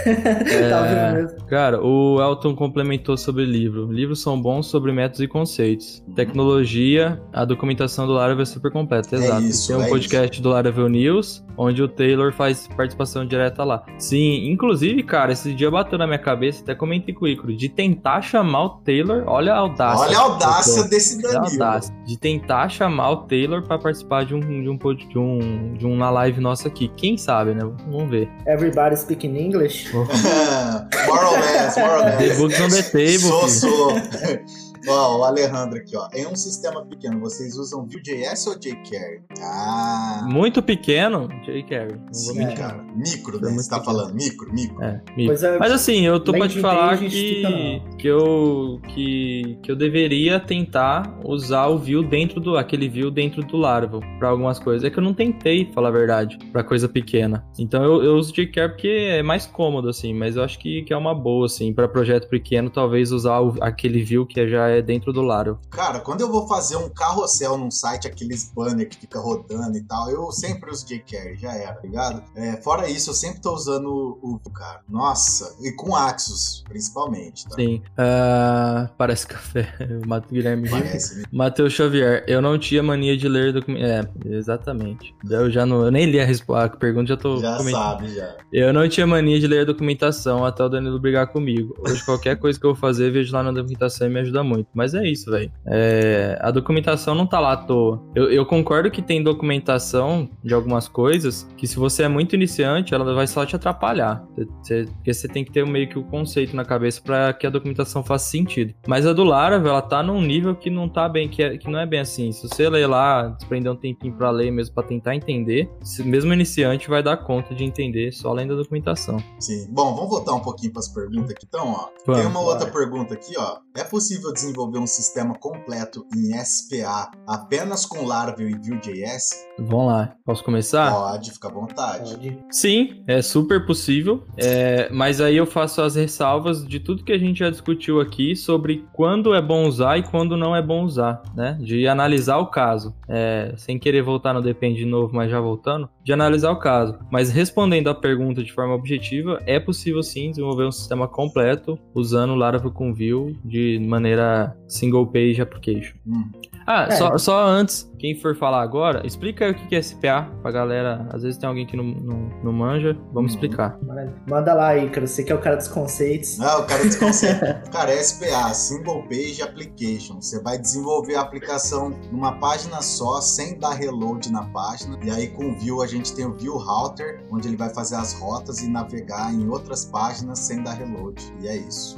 é, tá mesmo. Cara, o Elton complementou sobre livro. Livros são bons sobre métodos e conceitos. Uhum. Tecnologia, a documentação do Laravel é super completa, é exato. Isso, Tem um é podcast isso. do Laravel News, onde o Taylor faz participação direta lá. Sim, inclusive, cara, esse dia bateu na minha cabeça, até comentei com o Icaro, de tentar chamar o Taylor, olha a audácia. Olha a audácia desse Danilo. Audácia, de tentar chamar o Taylor para participar de um, de um de um de uma live nossa aqui. Quem sabe, né? Vamos ver. Everybody speaking English? more or less, more or less. The books on the table. Sou, sou. Ó, o Alejandro aqui, ó. Em um sistema pequeno, vocês usam Vue.js ou jQuery? Ah. Muito pequeno, jQuery. Sim, é. cara. Micro, né? É você tá falando? Micro, micro. É, micro. É, Mas assim, eu tô pra te falar que, que, eu, que, que eu deveria tentar usar o Vue dentro do... Aquele Vue dentro do Laravel pra algumas coisas. É que eu não tentei, falar a verdade, pra coisa pequena. Então eu, eu uso jQuery porque é mais cômodo, assim. Mas eu acho que, que é uma boa, assim. Pra projeto pequeno, talvez usar o, aquele Vue que já é é dentro do Laro. Cara, quando eu vou fazer um carrossel num site, aqueles banner que fica rodando e tal, eu sempre uso jQuery, já era, tá ligado? É, fora isso, eu sempre tô usando o, o cara. Nossa, e com Axos, principalmente, tá? Sim. Uh, parece café. Mato Guilherme. Parece, né? Matheus Xavier, eu não tinha mania de ler documentos. É, exatamente. Eu já não. Eu nem li a, a pergunta, já tô. Já sabe, já. Eu não tinha mania de ler documentação até o Danilo brigar comigo. Hoje, qualquer coisa que eu vou fazer, vejo lá na documentação e me ajuda muito. Mas é isso, velho. É, a documentação não tá lá à toa. Eu, eu, concordo que tem documentação de algumas coisas que, se você é muito iniciante, ela vai só te atrapalhar. Você, porque você tem que ter meio que o conceito na cabeça para que a documentação faça sentido. Mas a do Laravel, ela tá num nível que não tá bem, que, é, que não é bem assim. Se você ler lá, desprender um tempinho pra ler mesmo, pra tentar entender, mesmo iniciante vai dar conta de entender só além da documentação. Sim. Bom, vamos voltar um pouquinho pras perguntas aqui, então, ó. Vamos. Tem uma outra pergunta aqui, ó. É possível desenvolver desenvolver um sistema completo em SPA apenas com Laravel e Vue.js? Vamos lá, posso começar? Pode, fica à vontade. Pode. Sim, é super possível, é, mas aí eu faço as ressalvas de tudo que a gente já discutiu aqui sobre quando é bom usar e quando não é bom usar, né? De analisar o caso, é, sem querer voltar no depende de novo, mas já voltando, de analisar o caso. Mas respondendo a pergunta de forma objetiva, é possível sim desenvolver um sistema completo usando Laravel com Vue de maneira single page application. Hum. Ah, é. só, só antes, quem for falar agora, explica aí o que é SPA pra galera. Às vezes tem alguém que não, não, não manja. Vamos uhum. explicar. Manda lá aí, cara. Você que é o cara dos conceitos. Não, o cara dos conceitos. cara, é SPA, Single Page Application. Você vai desenvolver a aplicação numa página só, sem dar reload na página. E aí com o Vue a gente tem o Vue Router, onde ele vai fazer as rotas e navegar em outras páginas sem dar reload. E é isso.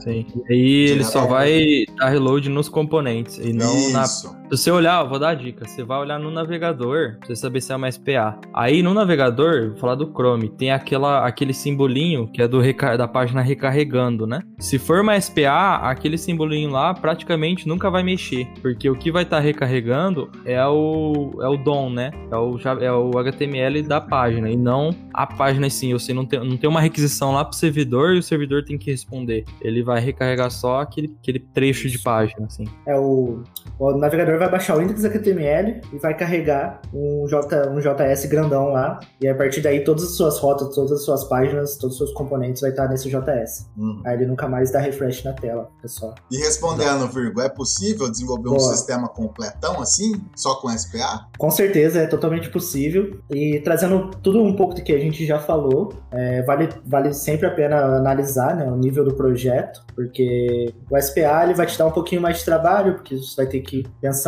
Sim. E aí ele só vai dar reload nos componentes e não isso. na abraço se você olhar, vou dar a dica, você vai olhar no navegador, pra você saber se é uma SPA. Aí no navegador, vou falar do Chrome, tem aquela, aquele simbolinho que é do da página recarregando, né? Se for uma SPA, aquele simbolinho lá praticamente nunca vai mexer, porque o que vai estar tá recarregando é o, é o DOM, né? É o, é o HTML da página e não a página em si. Você não tem, não tem uma requisição lá pro servidor e o servidor tem que responder. Ele vai recarregar só aquele, aquele trecho de página, assim. É o, o navegador vai baixar o index HTML e vai carregar um, J, um JS grandão lá. E a partir daí todas as suas rotas, todas as suas páginas, todos os seus componentes vai estar nesse JS. Hum. Aí ele nunca mais dá refresh na tela, pessoal. E respondendo, Virgo, é possível desenvolver Boa. um sistema completão assim, só com SPA? Com certeza, é totalmente possível. E trazendo tudo um pouco do que a gente já falou, é, vale, vale sempre a pena analisar né, o nível do projeto, porque o SPA ele vai te dar um pouquinho mais de trabalho, porque você vai ter que pensar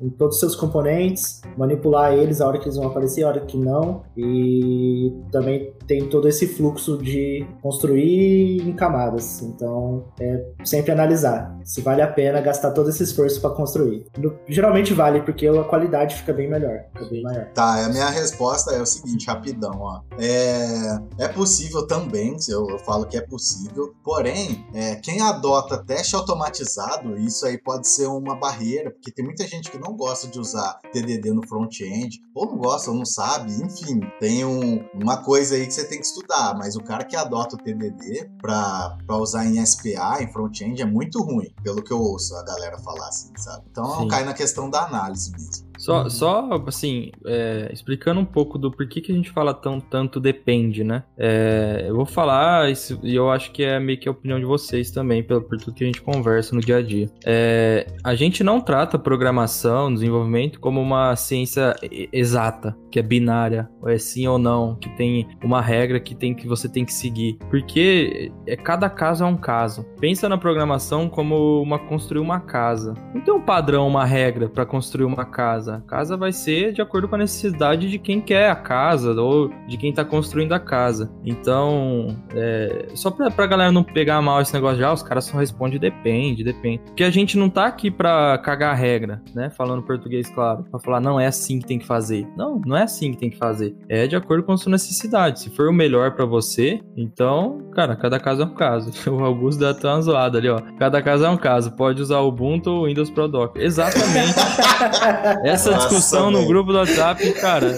em todos os seus componentes, manipular eles a hora que eles vão aparecer, a hora que não, e também tem todo esse fluxo de construir em camadas. Então, é sempre analisar se vale a pena gastar todo esse esforço para construir. Geralmente vale, porque a qualidade fica bem melhor, fica bem maior. Tá, a minha resposta é o seguinte, rapidão, ó. É, é possível também, eu, eu falo que é possível, porém, é, quem adota teste automatizado, isso aí pode ser uma barreira, porque tem muita gente que não gosta de usar TDD no front-end, ou não gosta, ou não sabe, enfim, tem um, uma coisa aí que você tem que estudar, mas o cara que adota o TDD para usar em SPA, em front-end, é muito ruim, pelo que eu ouço a galera falar assim, sabe? Então Sim. cai na questão da análise mesmo. Só, uhum. só assim, é, explicando um pouco do porquê que a gente fala tão tanto depende, né? É, eu vou falar, e eu acho que é meio que a opinião de vocês também, pelo, por tudo que a gente conversa no dia a dia. É, a gente não trata programação, desenvolvimento, como uma ciência exata, que é binária, ou é sim ou não, que tem uma regra que, tem, que você tem que seguir. Porque é, cada caso é um caso. Pensa na programação como uma construir uma casa. Não tem um padrão, uma regra para construir uma casa casa. A casa vai ser de acordo com a necessidade de quem quer a casa ou de quem tá construindo a casa. Então, é, só pra, pra galera não pegar mal esse negócio de, ah, os caras só respondem depende, depende. Porque a gente não tá aqui pra cagar a regra, né? Falando português, claro. Pra falar, não é assim que tem que fazer. Não, não é assim que tem que fazer. É de acordo com a sua necessidade. Se for o melhor para você, então, cara, cada caso é um caso. O Augusto dá até uma zoada ali, ó. Cada caso é um caso. Pode usar o Ubuntu ou Windows Pro Docker. Exatamente. Essa discussão Nossa, no grupo do WhatsApp, cara,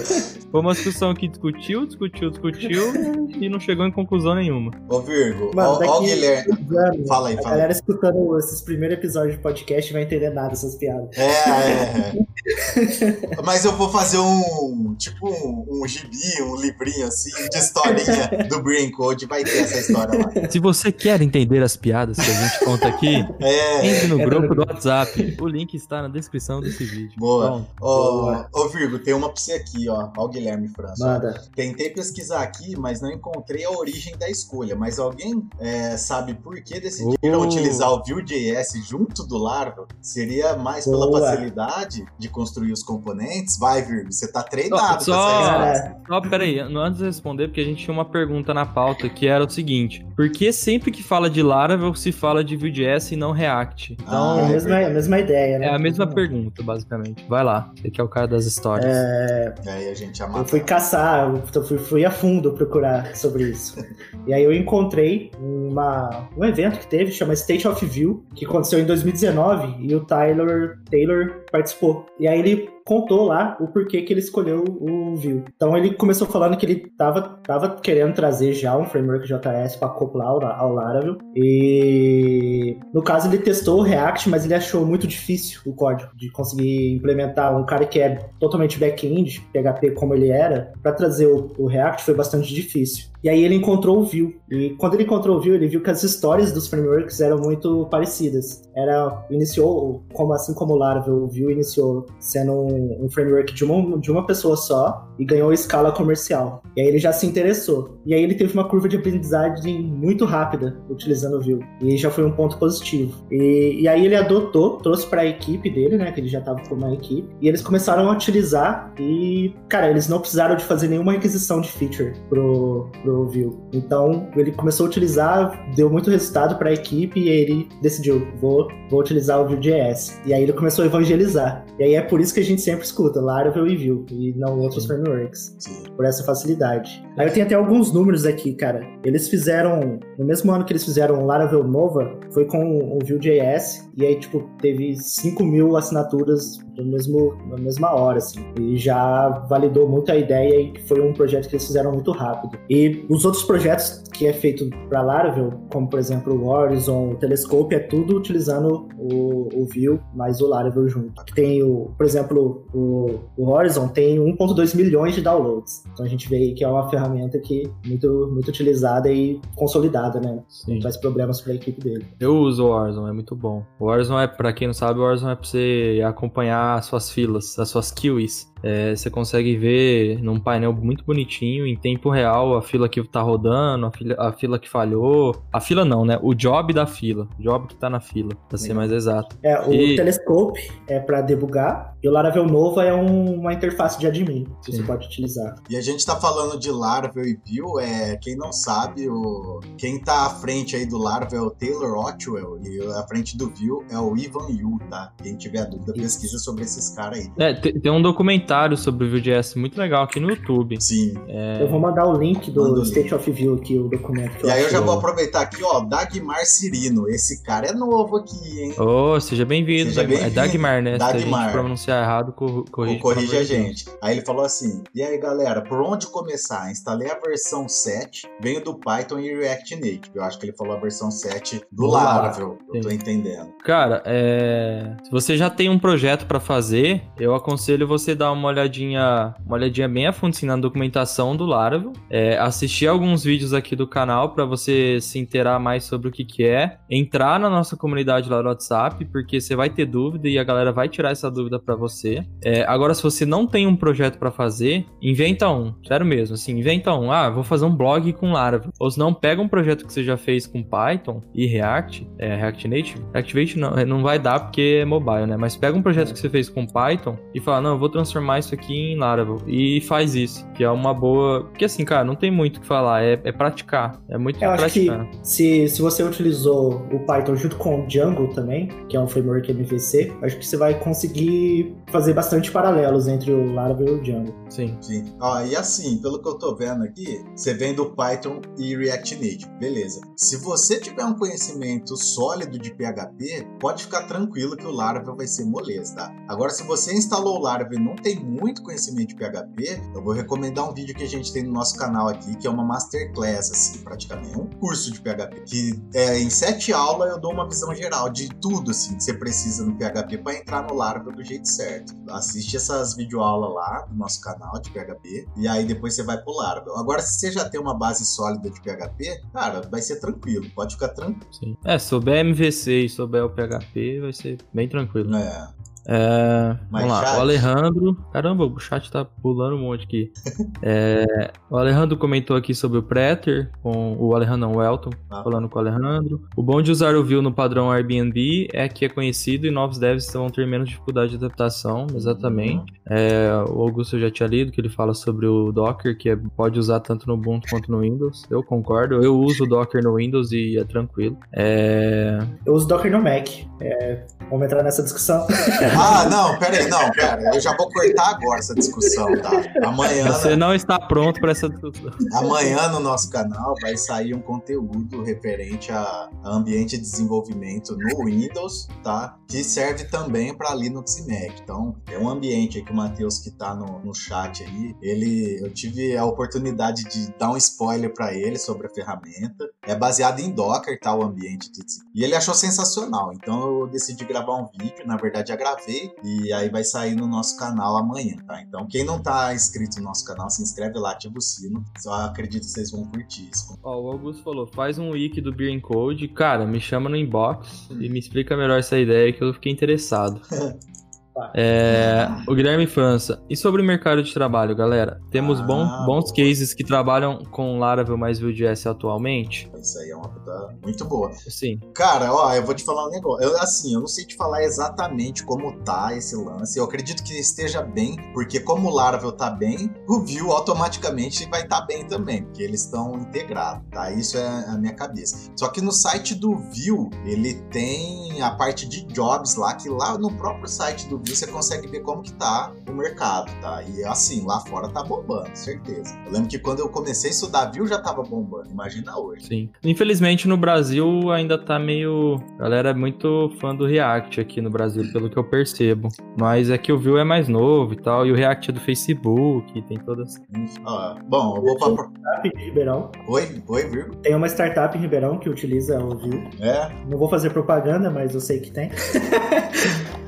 foi uma discussão que discutiu, discutiu, discutiu e não chegou em conclusão nenhuma. Ô, Virgo, Mano, ó, ó o Guilherme. Anos, fala aí, fala. A galera escutando esses primeiros episódios de podcast vai entender nada dessas piadas. É, é, é. Mas eu vou fazer um, tipo, um, um gibi, um livrinho assim, de historinha do Brain Code, vai ter essa história lá. Se você quer entender as piadas que a gente conta aqui, é, entre no grupo do WhatsApp. O link está na descrição desse vídeo. Boa. Ô, ô, Virgo, tem uma pra você aqui, ó. Ó o Guilherme França. Manda. Tentei pesquisar aqui, mas não encontrei a origem da escolha. Mas alguém é, sabe por que decidiram uh. utilizar o Vue.js junto do Laravel? Seria mais Boa. pela facilidade de construir os componentes? Vai, Virgo, você tá treinado só, só, só peraí, antes de responder, porque a gente tinha uma pergunta na pauta que era o seguinte: por que sempre que fala de Laravel se fala de Vue.js e não React? Então, ah, é a, mesma, a mesma ideia, né? É a mesma pergunta, basicamente. Vai lá, você que é o cara das histórias. É... E aí a gente eu fui caçar, eu fui, fui a fundo procurar sobre isso. e aí eu encontrei uma, um evento que teve, chama State of View, que aconteceu em 2019 e o Tyler Taylor participou. E aí ele contou lá o porquê que ele escolheu o Vue. Então ele começou falando que ele tava, tava querendo trazer já um framework JS para acoplar ao, ao Laravel. E no caso ele testou o React, mas ele achou muito difícil o código de conseguir implementar um cara que é totalmente back-end, PHP como ele era, para trazer o, o React foi bastante difícil. E aí ele encontrou o Vue. E quando ele encontrou o Vue, ele viu que as histórias dos frameworks eram muito parecidas. Era iniciou como assim como o Laravel, o Vue iniciou sendo um, um framework de uma, de uma pessoa só e ganhou escala comercial. E aí ele já se interessou. E aí ele teve uma curva de aprendizagem muito rápida utilizando o Vue. E já foi um ponto positivo. E, e aí ele adotou, trouxe para a equipe dele, né, que ele já estava com uma equipe, e eles começaram a utilizar e, cara, eles não precisaram de fazer nenhuma requisição de feature pro, pro Vue. Então ele começou a utilizar, deu muito resultado para a equipe e ele decidiu, vou, vou utilizar o Vue.js. E aí ele começou a evangelizar. E aí é por isso que a gente sempre escuta Laravel e Vue e não outros frameworks. Por essa facilidade. Aí eu tenho até alguns números aqui, cara. Eles fizeram, no mesmo ano que eles fizeram Laravel Nova, foi com o Vue.js e aí, tipo, teve 5 mil assinaturas no mesmo, na mesma hora, assim. E já validou muito a ideia e foi um projeto que eles fizeram muito rápido. E os outros projetos que é feito para Laravel, como por exemplo o Horizon, o Telescope, é tudo utilizando o, o Vue mais o Laravel junto. Tem o, por exemplo, o, o Horizon tem 1.2 milhões de downloads. Então a gente vê aí que é uma ferramenta que muito muito utilizada e consolidada, né? Sim. Não traz problemas para a equipe dele. Eu uso o Horizon, é muito bom. O Horizon é, para quem não sabe, o Horizon é para você acompanhar as suas filas, as suas queues. É, você consegue ver num painel muito bonitinho, em tempo real, a fila que tá rodando, a fila, a fila que falhou. A fila não, né? O job da fila. O job que tá na fila, pra ser mais exato. É, o e... Telescope é para debugar e o Laravel Nova é um, uma interface de admin que Sim. você pode utilizar. E a gente tá falando de Laravel e Vue, é, quem não sabe, o, quem tá à frente aí do Laravel é o Taylor Otwell e à frente do Vue é o Ivan Yu, tá? Quem tiver dúvida, pesquisa sobre esses caras aí. É, tem um documentário sobre o Vue.js muito legal aqui no YouTube. Sim. É... Eu vou mandar o link do State of View aqui, o documento. e aí eu já vou aproveitar aqui, ó, Dagmar Cirino. Esse cara é novo aqui, hein? Ô, oh, seja bem-vindo. Seja bem é Dagmar, né? Dagmar. Se a gente pronunciar errado, corrige, corrige a gente. Aí ele falou assim, e aí galera, por onde começar? Instalei a versão 7, venho do Python e React Native. Eu acho que ele falou a versão 7 do Laravel, eu tô entendendo. Cara, é... se você já tem um projeto para fazer, eu aconselho você dar uma olhadinha, uma olhadinha bem a fundo assim, na documentação do Laravel, é, assistir alguns vídeos aqui do canal para você se inteirar mais sobre o que, que é, entrar na nossa comunidade lá no WhatsApp, porque você vai ter dúvida e a galera vai tirar essa dúvida para você. É, agora, se você não tem um projeto para fazer, inventa um, sério mesmo, assim, inventa um. Ah, vou fazer um blog com Laravel. Ou se não, pega um projeto que você já fez com Python e React, é, React Native. Reactivate não, não vai dar porque é mobile, né? Mas pega um projeto que você fez com Python e fala, não, eu vou transformar isso aqui em Laravel. E faz isso, que é uma boa... Porque assim, cara, não tem muito o que falar, é, é praticar. É muito eu praticar. Acho que se, se você utilizou o Python junto com o Django também, que é um framework MVC, acho que você vai conseguir fazer bastante paralelos entre o Laravel e o Django. Sim. Sim. Ó, e assim, pelo que eu tô vendo aqui, você vem do Python e React Native, beleza. Se você tiver um conhecimento sólido de PHP, pode ficar tranquilo que o Laravel vai ser moleza, tá? Agora, se você instalou o Laravel e não tem muito conhecimento de PHP, eu vou recomendar um vídeo que a gente tem no nosso canal aqui, que é uma masterclass, assim, praticamente, um curso de PHP, que é, em sete aulas eu dou uma visão geral de tudo, assim, que você precisa no PHP para entrar no Laravel do jeito certo. Assiste essas videoaulas lá no nosso canal de PHP, e aí depois você vai pro Laravel. Agora, se você já tem uma base sólida de PHP, cara, vai ser tranquilo, pode ficar tranquilo. Sim. É, souber MVC e souber o PHP, vai ser bem tranquilo. É. É, vamos lá, chat. o Alejandro. Caramba, o chat tá pulando um monte aqui. é, o Alejandro comentou aqui sobre o Preter, com o Alejandro não, o Elton, ah. falando com o Alejandro. O bom de usar o Vue no padrão Airbnb é que é conhecido e novos devs vão ter menos dificuldade de adaptação, exatamente. Uhum. É, o Augusto já tinha lido que ele fala sobre o Docker, que é, pode usar tanto no Ubuntu quanto no Windows. Eu concordo, eu uso o Docker no Windows e é tranquilo. É... Eu uso Docker no Mac. É, vamos entrar nessa discussão. Ah, não, pera aí, não, pera. Eu já vou cortar agora essa discussão, tá? Amanhã. Você não está pronto para essa discussão. Amanhã no nosso canal vai sair um conteúdo referente a ambiente de desenvolvimento no Windows, tá? Que serve também para Linux e Mac. Então, é um ambiente aí que o Matheus que tá no, no chat aí, ele eu tive a oportunidade de dar um spoiler para ele sobre a ferramenta. É baseado em Docker, tá? O ambiente de... E ele achou sensacional. Então eu decidi gravar um vídeo, na verdade já gravei gravei e aí vai sair no nosso canal amanhã, tá? Então, quem não tá inscrito no nosso canal, se inscreve lá, ativa o sino. Só acredito que vocês vão curtir isso. Ó, o Augusto falou, faz um wiki do Beer Code. Cara, me chama no inbox e me explica melhor essa ideia que eu fiquei interessado. É, o Guilherme França. E sobre o mercado de trabalho, galera? Temos ah, bom, bons cases que trabalham com Laravel mais Vue.js atualmente? Isso aí é uma puta muito boa. Sim. Cara, ó, eu vou te falar um negócio. Eu, assim, eu não sei te falar exatamente como tá esse lance. Eu acredito que esteja bem, porque como o Laravel tá bem, o Vue automaticamente vai estar tá bem também, porque eles estão integrados, tá? Isso é a minha cabeça. Só que no site do Vue, ele tem a parte de jobs lá, que lá no próprio site do Você consegue ver como que tá o mercado, tá? E assim, lá fora tá bombando, certeza. Eu lembro que quando eu comecei a estudar viu já tava bombando, imagina hoje. Sim. Infelizmente no Brasil ainda tá meio... A galera é muito fã do React aqui no Brasil, pelo que eu percebo. Mas é que o Vue é mais novo e tal, e o React é do Facebook, tem todas... Ah, bom, eu vou pra... Startup em Ribeirão. Oi, oi, Virgo. Tem uma startup em Ribeirão que utiliza o Vue. É? Não vou fazer propaganda, mas eu sei que tem.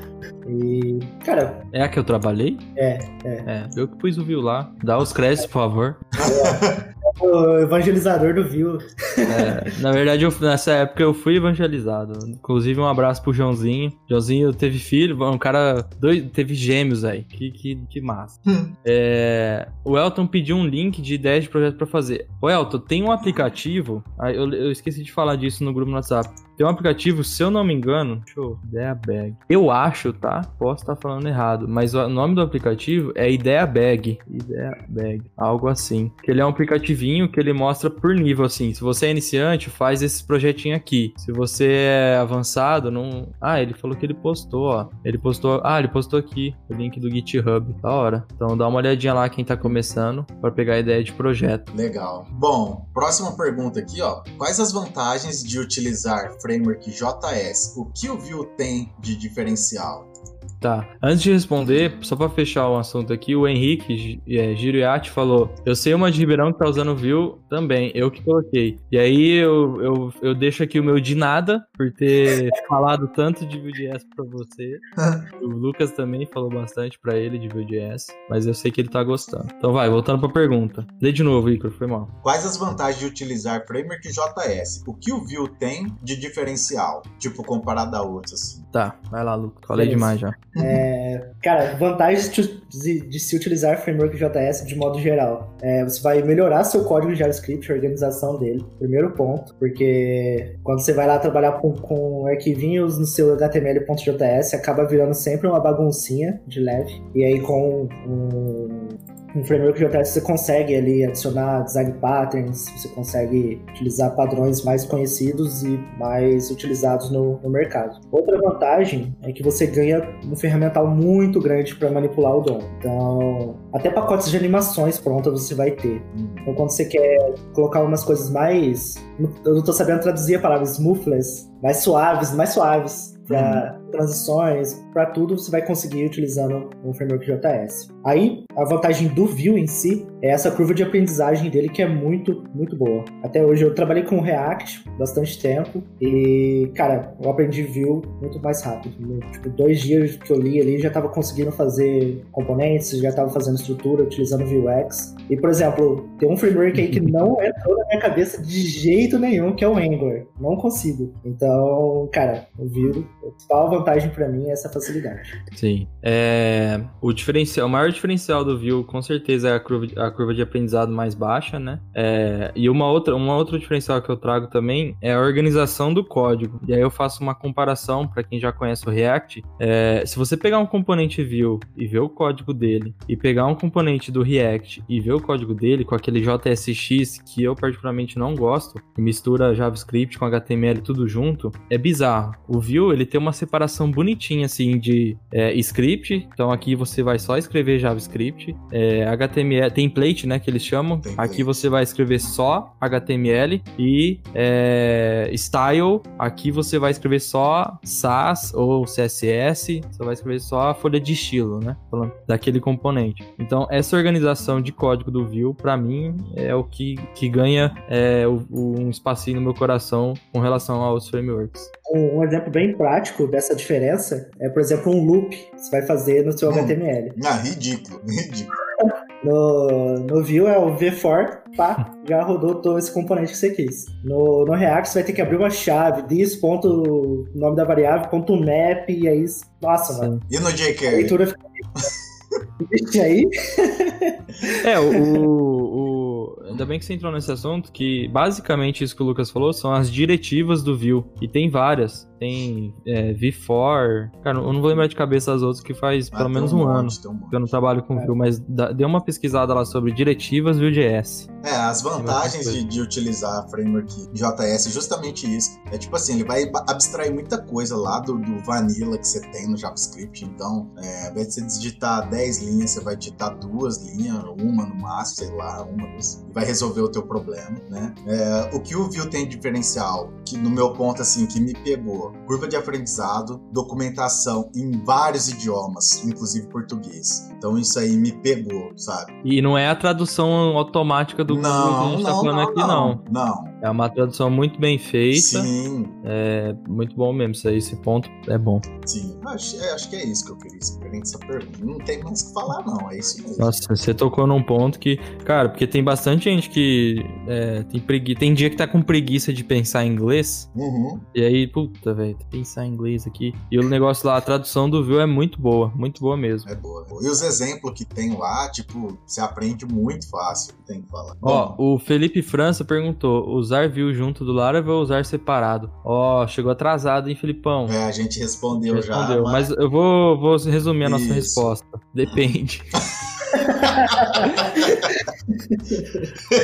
E, cara. É a que eu trabalhei? É, é. É, eu que pus o Viu lá. Dá os créditos, por favor. É. O evangelizador do Viu. É, na verdade, eu, nessa época eu fui evangelizado. Inclusive, um abraço pro Joãozinho. Joãozinho teve filho, um cara. Dois, teve gêmeos aí. Que, que, que massa. Hum. É, o Elton pediu um link de ideias de projeto pra fazer. Ô, Elton, tem um aplicativo. Eu, eu esqueci de falar disso no grupo no WhatsApp Tem um aplicativo, se eu não me engano, deixa eu Ideia Bag. Eu acho, tá? Posso estar falando errado, mas o nome do aplicativo é Ideia Bag. Ideia Bag, algo assim. Que ele é um aplicativinho que ele mostra por nível, assim. Se você é iniciante, faz esse projetinho aqui. Se você é avançado, não. Ah, ele falou que ele postou, ó. Ele postou. Ah, ele postou aqui o link do GitHub. Da hora. Então dá uma olhadinha lá quem tá começando para pegar a ideia de projeto. Legal. Bom, próxima pergunta aqui, ó. Quais as vantagens de utilizar framework JS? O que o Vue tem de diferencial? Tá. Antes de responder, só para fechar o assunto aqui, o Henrique é, Giriati falou: Eu sei uma de Ribeirão que tá usando Vue também, eu que coloquei. E aí eu, eu, eu deixo aqui o meu de nada por ter falado tanto de Vue.js pra você. o Lucas também falou bastante para ele de Vue.js, mas eu sei que ele tá gostando. Então vai, voltando pra pergunta. Lê de novo, Icaro, foi mal. Quais as vantagens de utilizar framework JS? O que o Vue tem de diferencial? Tipo, comparado a outros, assim. Tá, vai lá, Lucas. Falei demais já. É, cara, vantagens de, de, se utilizar framework JS de modo geral. É, você vai melhorar seu código de JavaScript, a organização dele, primeiro ponto, porque quando você vai lá trabalhar com, com arquivinhos no seu HTML.js, acaba virando sempre uma baguncinha de leve. E aí com um um framework JS você consegue ali adicionar design patterns, você consegue utilizar padrões mais conhecidos e mais utilizados no, no mercado. Outra vantagem é que você ganha um ferramental muito grande para manipular o DOM. Então, até pacotes de animações prontas você vai ter. Então, quando você quer colocar umas coisas mais. Eu não estou sabendo traduzir a palavra smoothless, mais suaves, mais suaves para uhum. Transições, para tudo você vai conseguir utilizando um framework JS. Aí, a vantagem do Vue em si é essa curva de aprendizagem dele que é muito, muito boa. Até hoje eu trabalhei com React bastante tempo e, cara, eu aprendi Vue muito mais rápido. Tipo, dois dias que eu li ali já estava conseguindo fazer componentes, já estava fazendo estrutura utilizando Vuex. E, por exemplo, tem um framework aí que não entrou na minha cabeça de jeito nenhum, que é o Angular. Não consigo. Então, cara, o Vue a principal vantagem para mim é essa facilidade. Sim. É, o diferencial, o maior diferencial do Vue, com certeza, é a curva, a curva de aprendizado mais baixa, né? É, e uma outra, uma outra diferencial que eu trago também é a organização do código. E aí eu faço uma comparação para quem já conhece o React. É, se você pegar um componente Vue e ver o código dele, e pegar um componente do React e ver o código dele com aquele JSX que eu particularmente não gosto, que mistura JavaScript com HTML tudo junto, é bizarro. O Vue ele tem uma separação bonitinha assim de é, script. Então aqui você vai só escrever JavaScript, é, HTML, template, né, que eles chamam. Template. Aqui você vai escrever só HTML e é, style. Aqui você vai escrever só SAS ou CSS. Você vai escrever só a folha de estilo, né, falando daquele componente. Então essa organização de código do Vue, para mim, é o que, que ganha é, um espacinho no meu coração com relação aos frameworks. Um, um exemplo bem prático dessa diferença é, por exemplo, um loop que você vai fazer no seu hum. HTML. Ah, ridículo, ridículo. No, no Vue é o V4, pá, já rodou todo esse componente que você quis. No, no React você vai ter que abrir uma chave, this, ponto, nome da variável, ponto map, e aí, nossa, Sim. mano. E no jQuery? A leitura fica... Aí? É, o, o, Ainda bem que você entrou nesse assunto, que basicamente isso que o Lucas falou são as diretivas do Vue. E tem várias tem é, V4. Cara, eu não vou lembrar de cabeça as outras que faz ah, pelo menos um, um ano um que eu não trabalho com é. Vue, mas dê uma pesquisada lá sobre diretivas Vue.js. É, as vantagens de, de, utilizar framework JS, justamente isso. É tipo assim, ele vai abstrair muita coisa lá do, do vanilla que você tem no JavaScript. Então, é, ao invés de você digitar 10 linhas, você vai digitar duas linhas, uma no máximo, sei lá, uma, duas, e vai resolver o teu problema, né? É, o que o Vue tem de diferencial, que no meu ponto, assim, que me pegou, curva de aprendizado, documentação em vários idiomas, inclusive português. Então isso aí me pegou, sabe? E não é a tradução automática do não, Google que a gente não, tá falando não, aqui, não. Não. É uma tradução muito bem feita. Sim. É muito bom mesmo. Isso aí, esse ponto é bom. Sim. Acho, é, acho que é isso que eu queria explicar essa pergunta. Não tem mais o que falar, não. É isso mesmo. Nossa, você tocou num ponto que. Cara, porque tem bastante gente que é, tem preguiça. Tem dia que tá com preguiça de pensar em inglês. Uhum. E aí, puta, velho, pensar em inglês aqui. E o negócio lá, a tradução do Vue é muito boa. Muito boa mesmo. É boa. E os exemplos que tem lá, tipo, você aprende muito fácil. Tem que falar. Ó, Bom, o Felipe França perguntou: os usar view junto do Laravel ou usar separado? Ó, oh, chegou atrasado, hein, Filipão? É, a gente respondeu, respondeu já. Mas... mas... eu vou, vou resumir a nossa Isso. resposta. Depende.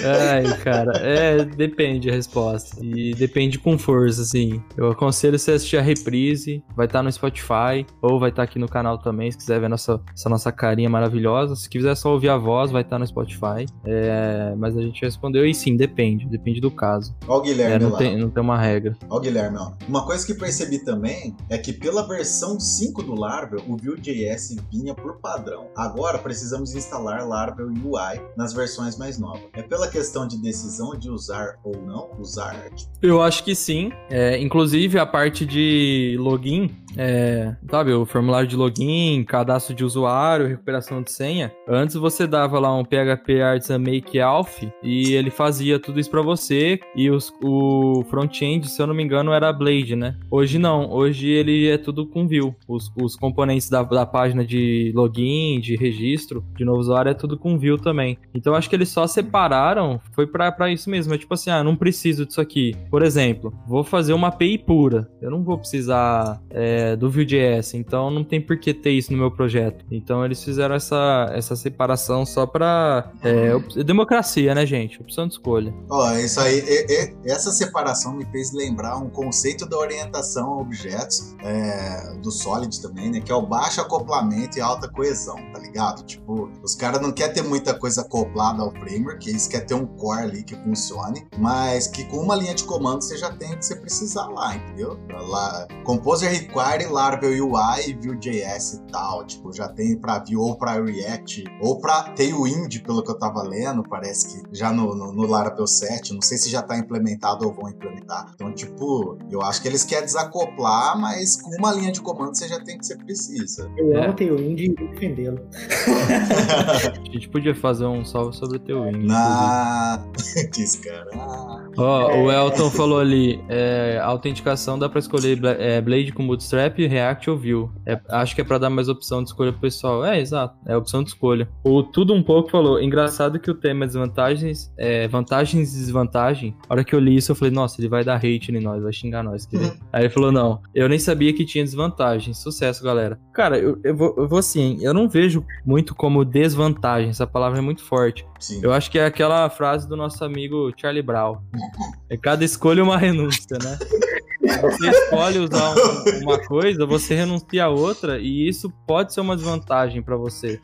Ai, cara, é, depende a resposta. E depende com força, assim. Eu aconselho você assistir a reprise, vai estar tá no Spotify, ou vai estar tá aqui no canal também, se quiser ver nossa, essa nossa carinha maravilhosa. Se quiser só ouvir a voz, vai estar tá no Spotify. É, mas a gente respondeu, e sim, depende, depende do caso. Ó o Guilherme é, não lá. Tem, não tem uma regra. Ó o Guilherme, ó. Uma coisa que percebi também é que pela versão 5 do Laravel, o Vue.js vinha por padrão. Agora precisamos instalar Laravel UI nas versões mais novas. É pela questão de decisão de usar ou não usar? Eu acho que sim. É, inclusive a parte de login, é, sabe, o formulário de login, cadastro de usuário, recuperação de senha. Antes você dava lá um PHP Artisan Make Alf e ele fazia tudo isso para você e os, o front-end, se eu não me engano, era Blade, né? Hoje não, hoje ele é tudo com Vue. Os, os componentes da, da página de login, de registro de novo usuário é tudo com Vue também. Então acho que eles só separaram, foi para isso mesmo. É tipo assim, ah, não preciso disso aqui. Por exemplo, vou fazer uma API pura. Eu não vou precisar é, do Vue.js, então não tem por que ter isso no meu projeto. Então eles fizeram essa, essa separação só para é, democracia, né, gente? Opção de escolha. Ó, oh, isso aí, e, e, essa separação me fez lembrar um conceito da orientação a objetos é, do Solid também, né? Que é o baixo acoplamento e alta coesão, tá ligado? Tipo, os caras não querem ter muita coisa acoplada ao framework, eles querem ter um core ali que funcione, mas que com uma linha de comando você já tem o que você precisar lá, entendeu? Lá, Composer Require, Laravel UI e Vue.js e tal, tipo, já tem pra Vue ou pra React, ou pra Tailwind, pelo que eu tava lendo, parece que já no, no, no Laravel 7, não sei se já tá implementado ou vão implementar. Então, tipo, eu acho que eles querem desacoplar, mas com uma linha de comando você já tem o que você precisa. Eu amo Tailwind e defendê-lo. A gente podia fazer um salve sobre o teu Wing. Ah, descarado. Ó, oh, o Elton falou ali, é, a autenticação dá pra escolher é, Blade com Bootstrap, React ou Vue. É, acho que é pra dar mais opção de escolha pro pessoal. É, exato, é opção de escolha. O Tudo Um Pouco falou, engraçado que o tema é desvantagens, é, vantagens e desvantagens. A hora que eu li isso, eu falei, nossa, ele vai dar hate em nós, vai xingar nós. Uhum. Aí ele falou, não, eu nem sabia que tinha desvantagens. Sucesso, galera. Cara, eu, eu, vou, eu vou assim, eu não vejo muito como desvantagem, essa palavra é muito forte. Sim. Eu acho que é aquela frase do nosso amigo Charlie Brown. É cada escolha uma renúncia, né? Você escolhe usar um, uma coisa, você renuncia a outra, e isso pode ser uma desvantagem para você.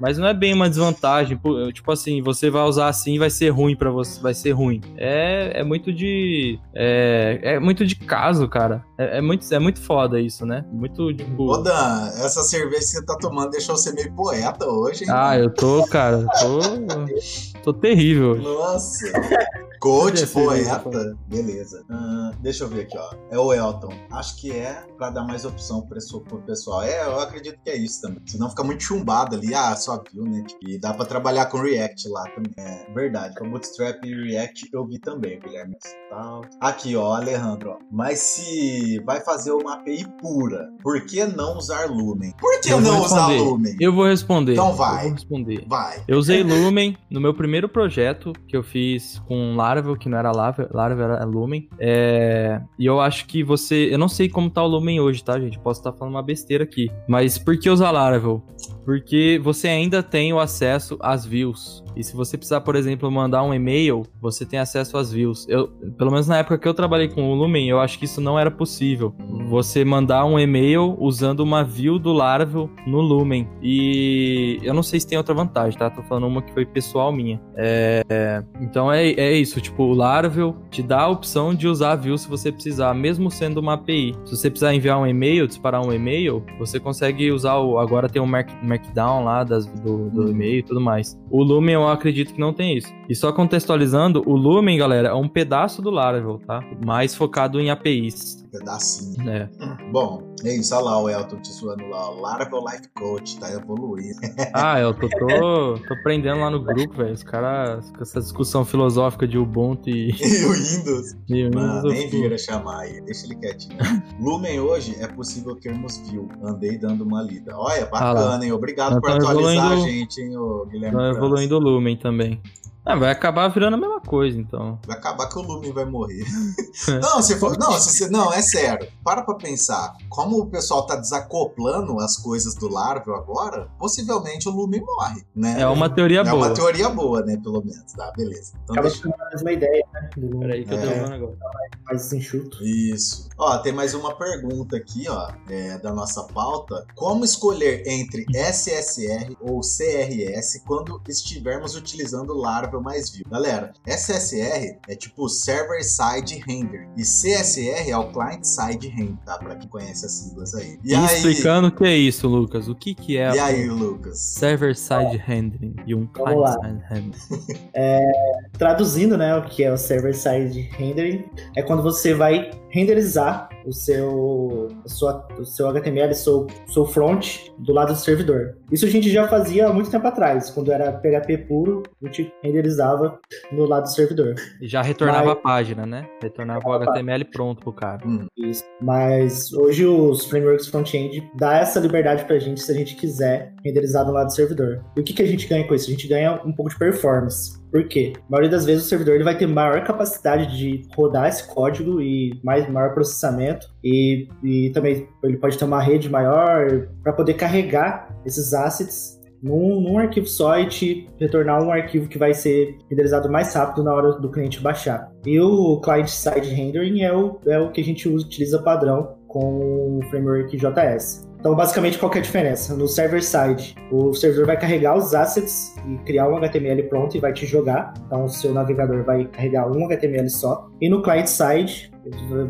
Mas não é bem uma desvantagem. Tipo assim, você vai usar assim vai ser ruim para você, vai ser ruim. É, é muito de. É, é muito de caso, cara. É, é, muito, é muito foda isso, né? Muito tipo. Ô, Dan, essa cerveja que você tá tomando deixou você meio poeta hoje, hein? Ah, eu tô, cara. Tô, tô terrível. Nossa. Coach, poeta. Beleza. Uh, deixa eu ver aqui, ó. É o Elton. Acho que é pra dar mais opção pro pessoal. É, eu acredito que é isso também. Senão fica muito chumbado ali. Ah, só viu, né? E dá pra trabalhar com React lá também. É verdade. Com Bootstrap e React eu vi também, Guilherme. Aqui, ó, Alejandro. Ó. Mas se vai fazer uma API pura, por que não usar Lumen? Por que eu não usar Lumen? Eu vou responder. Então vai. Eu vou responder. Vai. Eu usei Lumen no meu primeiro projeto que eu fiz com Laravel, que não era Laravel, Laravel era Lumen. É, e eu acho que você. Eu não sei como tá o Lumen hoje, tá, gente? Posso estar tá falando uma besteira aqui. Mas por que usar Laravel? Porque você ainda tem o acesso às views. E se você precisar, por exemplo, mandar um e-mail, você tem acesso às views. Eu, pelo menos na época que eu trabalhei com o Lumen, eu acho que isso não era possível. Você mandar um e-mail usando uma view do Laravel no Lumen. E eu não sei se tem outra vantagem, tá? Tô falando uma que foi pessoal minha. É, então é, é isso, tipo, o Laravel te dá a opção de usar a view se você precisar, mesmo sendo uma API. Se você precisar enviar um e-mail, disparar um e-mail, você consegue usar o. Agora tem um Markdown lá das, do, do uhum. e-mail e tudo mais. O Lumen eu acredito que não tem isso. E só contextualizando, o Lumen, galera, é um pedaço do Laravel, tá? Mais focado em APIs. Pedacinho. É. Bom, é isso, olha lá o Elton te suando lá. O Laravel Life Coach, tá evoluindo. ah, eu tô, tô, aprendendo lá no grupo, velho. Os caras com essa discussão filosófica de Ubuntu e. e o Windows. E o Windows nem vira chamar aí, deixa ele quietinho. Lumen hoje é possível termos view. Andei dando uma lida. Olha, bacana, ah hein? Obrigado por atualizar evoluindo... a gente, hein, o Guilherme. Tá evoluindo o Lumen também. É, vai acabar virando a mesma coisa, então. Vai acabar que o Lumen vai morrer. não, se for, não, se, não, é sério. Para pra pensar. Como o pessoal tá desacoplando as coisas do Laravel agora, possivelmente o Lumen morre, né? É uma teoria é boa. É uma teoria boa, né? Pelo menos. Tá, beleza. Então Acaba deixa... a mesma ideia, né? Peraí que é. eu dei um negócio. Mais enxuto. Isso. Ó, tem mais uma pergunta aqui, ó, é, da nossa pauta. Como escolher entre SSR ou CRS quando estivermos utilizando Laravel mais Vue? Galera, SSR é tipo Server Side Render e CSR é o Client Side Render, tá? Pra quem conhece as siglas aí. E, e aí... explicando o que é isso, Lucas. O que que é? E aí, Lucas? Server Side Rendering e um Client Side Rendering. É, traduzindo, né, o que é o Server Side Rendering é quando você vai renderizar o seu, sua, o seu HTML, o seu, seu front do lado do servidor. Isso a gente já fazia há muito tempo atrás, quando era PHP puro, a gente renderizava no lado do servidor. E já retornava Mas... a página, né? Retornava o HTML pronto pro cara. Hum. Isso. Mas hoje os frameworks front-end dá essa liberdade pra gente se a gente quiser renderizar no lado do servidor. E o que, que a gente ganha com isso? A gente ganha um pouco de performance. Por quê? A maioria das vezes o servidor ele vai ter maior capacidade de rodar esse código e mais maior processamento e, e também ele pode ter uma rede maior para poder carregar esses assets num, num, arquivo só e te retornar um arquivo que vai ser renderizado mais rápido na hora do cliente baixar. E o client-side rendering é o, é o que a gente usa, utiliza padrão com o framework JS. Então, basicamente, qual é a diferença? No server side, o servidor vai carregar os assets e criar um HTML pronto e vai te jogar. Então, o seu navegador vai carregar um HTML só. E no client side,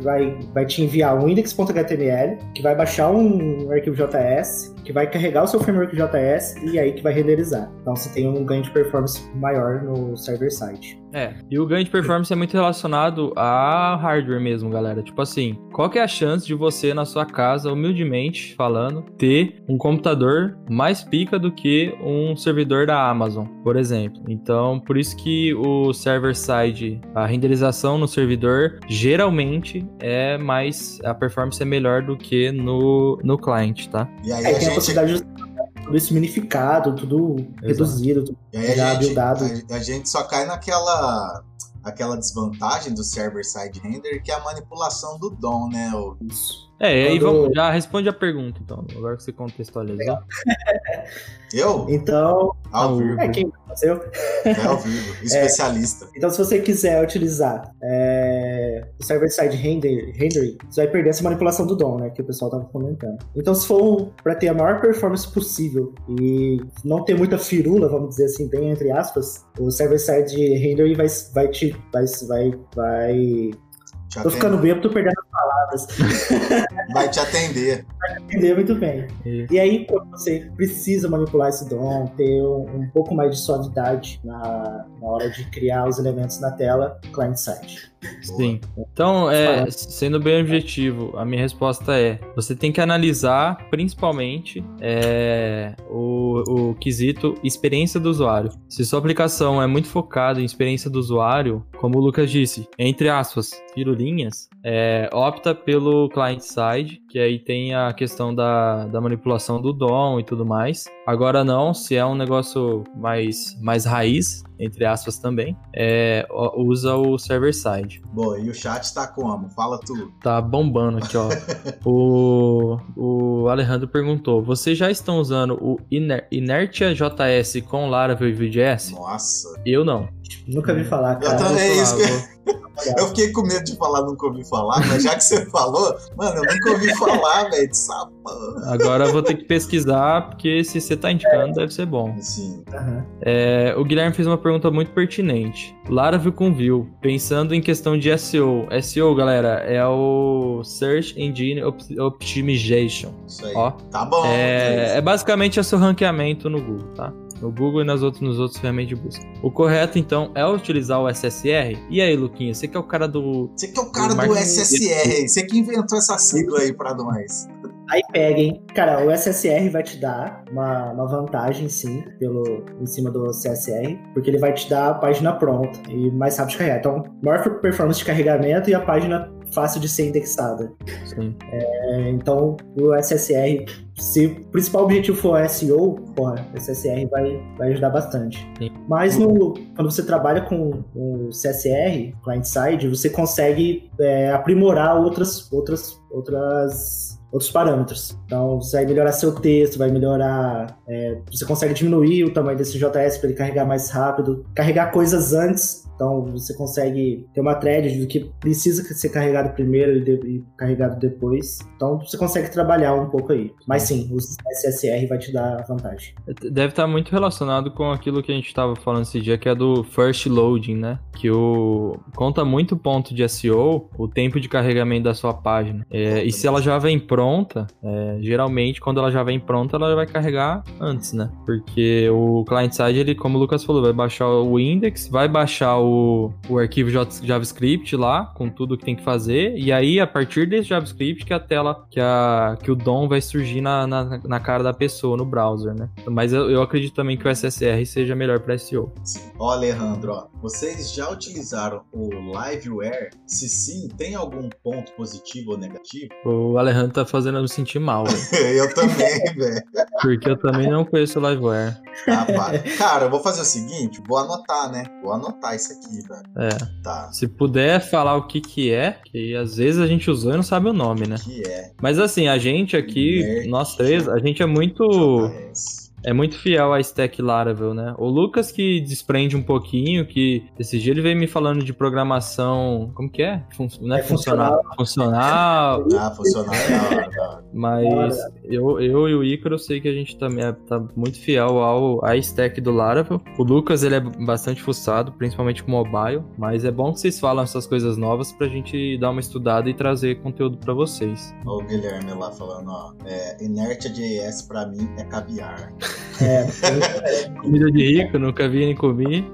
vai, vai te enviar um index.html, que vai baixar um arquivo JS, que vai carregar o seu framework JS e aí que vai renderizar. Então você tem um ganho de performance maior no server side. É, e o ganho de performance é muito relacionado a hardware mesmo, galera. Tipo assim, qual que é a chance de você na sua casa, humildemente falando, ter um computador mais pica do que um servidor da Amazon, por exemplo? Então, por isso que o server side, a renderização no servidor, geralmente é mais a performance é melhor do que no no client, tá? E aí é, a gente tudo esse minificado, tudo Exato. reduzido, tudo e aí já a gente, a, a gente só cai naquela aquela desvantagem do server-side render que é a manipulação do DOM, né? O... Isso. É, e aí vamos, já responde a pergunta, então, agora que você contextualizou. Eu? Então. Ao vivo. É quem eu? É ao vivo, é. especialista. É, então, se você quiser utilizar é, o server-side render, rendering, você vai perder essa manipulação do DOM, né? Que o pessoal tava comentando. Então, se for para ter a maior performance possível e não ter muita firula, vamos dizer assim, bem entre aspas, o server-side rendering vai, vai te. vai, vai, vai tô ficando bêbado, tô perdendo palavras. Vai te atender. Vai te atender muito bem. Isso. E aí, quando você precisa manipular esse DOM, ter um, um pouco mais de suavidade na, na hora de criar os elementos na tela, client-side. Sim. Então, é, sendo bem objetivo, a minha resposta é: você tem que analisar principalmente é, o, o quesito experiência do usuário. Se sua aplicação é muito focada em experiência do usuário, como o Lucas disse, entre aspas, pirulinhas, é, opta pelo client-side, que aí tem a questão da, da manipulação do DOM e tudo mais. Agora não, se é um negócio mais, mais raiz, entre aspas também, é, usa o server-side. Bom, e o chat tá como? Fala tudo. Tá bombando aqui, ó. o, o Alejandro perguntou, vocês já estão usando o Iner Inertia JS com Laravel e Vue.js? Nossa. Eu não. Nunca vi falar, cara. Eu também, é isso que... Eu fiquei com medo de falar, nunca ouvi falar, mas já que você falou, mano, eu nunca ouvi falar, velho, de sapão. Agora eu vou ter que pesquisar, porque se você tá indicando, deve ser bom. Sim. Uhum. É, o Guilherme fez uma pergunta muito pertinente. Laravel com Vue, pensando em questão de SEO. SEO, galera, é o Search Engine Optimization. Isso aí. Ó, tá bom. É, é basicamente o seu ranqueamento no Google, tá? No Google e nas outras, nos outros ferramentas de busca. O correto, então, é utilizar o SSR. E aí, Luquinha, você que é o cara do. Você que é o cara do, do SSR, você que inventou essa sigla aí pra nós. Aí peguem. Cara, o SSR vai te dar uma, uma vantagem, sim, pelo, em cima do CSR, porque ele vai te dar a página pronta e mais rápido de carregar. Então, maior performance de carregamento e a página fácil de ser indexada. É, então, o SSR, se o principal objetivo for SEO, porra, o SSR vai, vai ajudar bastante. Sim. Mas no, quando você trabalha com o CSR, client-side, você consegue é, aprimorar outras, outras, outras outros parâmetros. Então, você vai melhorar seu texto, vai melhorar. É, você consegue diminuir o tamanho desse JS para ele carregar mais rápido, carregar coisas antes então você consegue ter uma thread do que precisa ser carregado primeiro e, de, e, carregado depois. Então você consegue trabalhar um pouco aí. Mas sim, o SSR vai te dar vantagem. Deve estar muito relacionado com aquilo que a gente estava falando esse dia, que é do first loading, né? Que o conta muito ponto de SEO, o tempo de carregamento da sua página. É, e se ela já vem pronta, é, geralmente quando ela já vem pronta, ela vai carregar antes, né? Porque o client side, ele, como o Lucas falou, vai baixar o index, vai baixar o o, arquivo JavaScript lá, com tudo que tem que fazer, e aí, a partir desse JavaScript, que a tela, que, a, que o DOM vai surgir na, na, na cara da pessoa, no browser, né? Mas eu, eu acredito também que o SSR seja melhor para SEO. Ó, Alejandro, ó, vocês já utilizaram o Liveware? Se sim, tem algum ponto positivo ou negativo? O Alejandro tá fazendo eu me sentir mal, eu também, velho. Porque eu também não conheço o Liveware. Ah, Cara, eu vou fazer o seguinte, vou anotar, né? Vou anotar isso aqui velho. É. Tá. Se puder falar o que que é, que às vezes a gente usou e não sabe o nome, né? Que é. Mas assim, a gente aqui, nós três, a gente é muito. JS. É muito fiel à stack Laravel, né? O Lucas que desprende um pouquinho, que esse dia ele veio me falando de programação. Como que é? Fun não é, é funcional. Funcional. Ah, funcional. Mas eu, eu e o Ícaro eu sei que a gente também é, tá muito fiel ao à stack do Laravel. O Lucas ele é bastante fuçado, principalmente com mobile. Mas é bom que vocês falam essas coisas novas pra gente dar uma estudada e trazer conteúdo pra vocês. Ó, o Guilherme lá falando, ó. É, Inertia JS pra mim é caviar. É, comida de rico, nunca vi nem comi.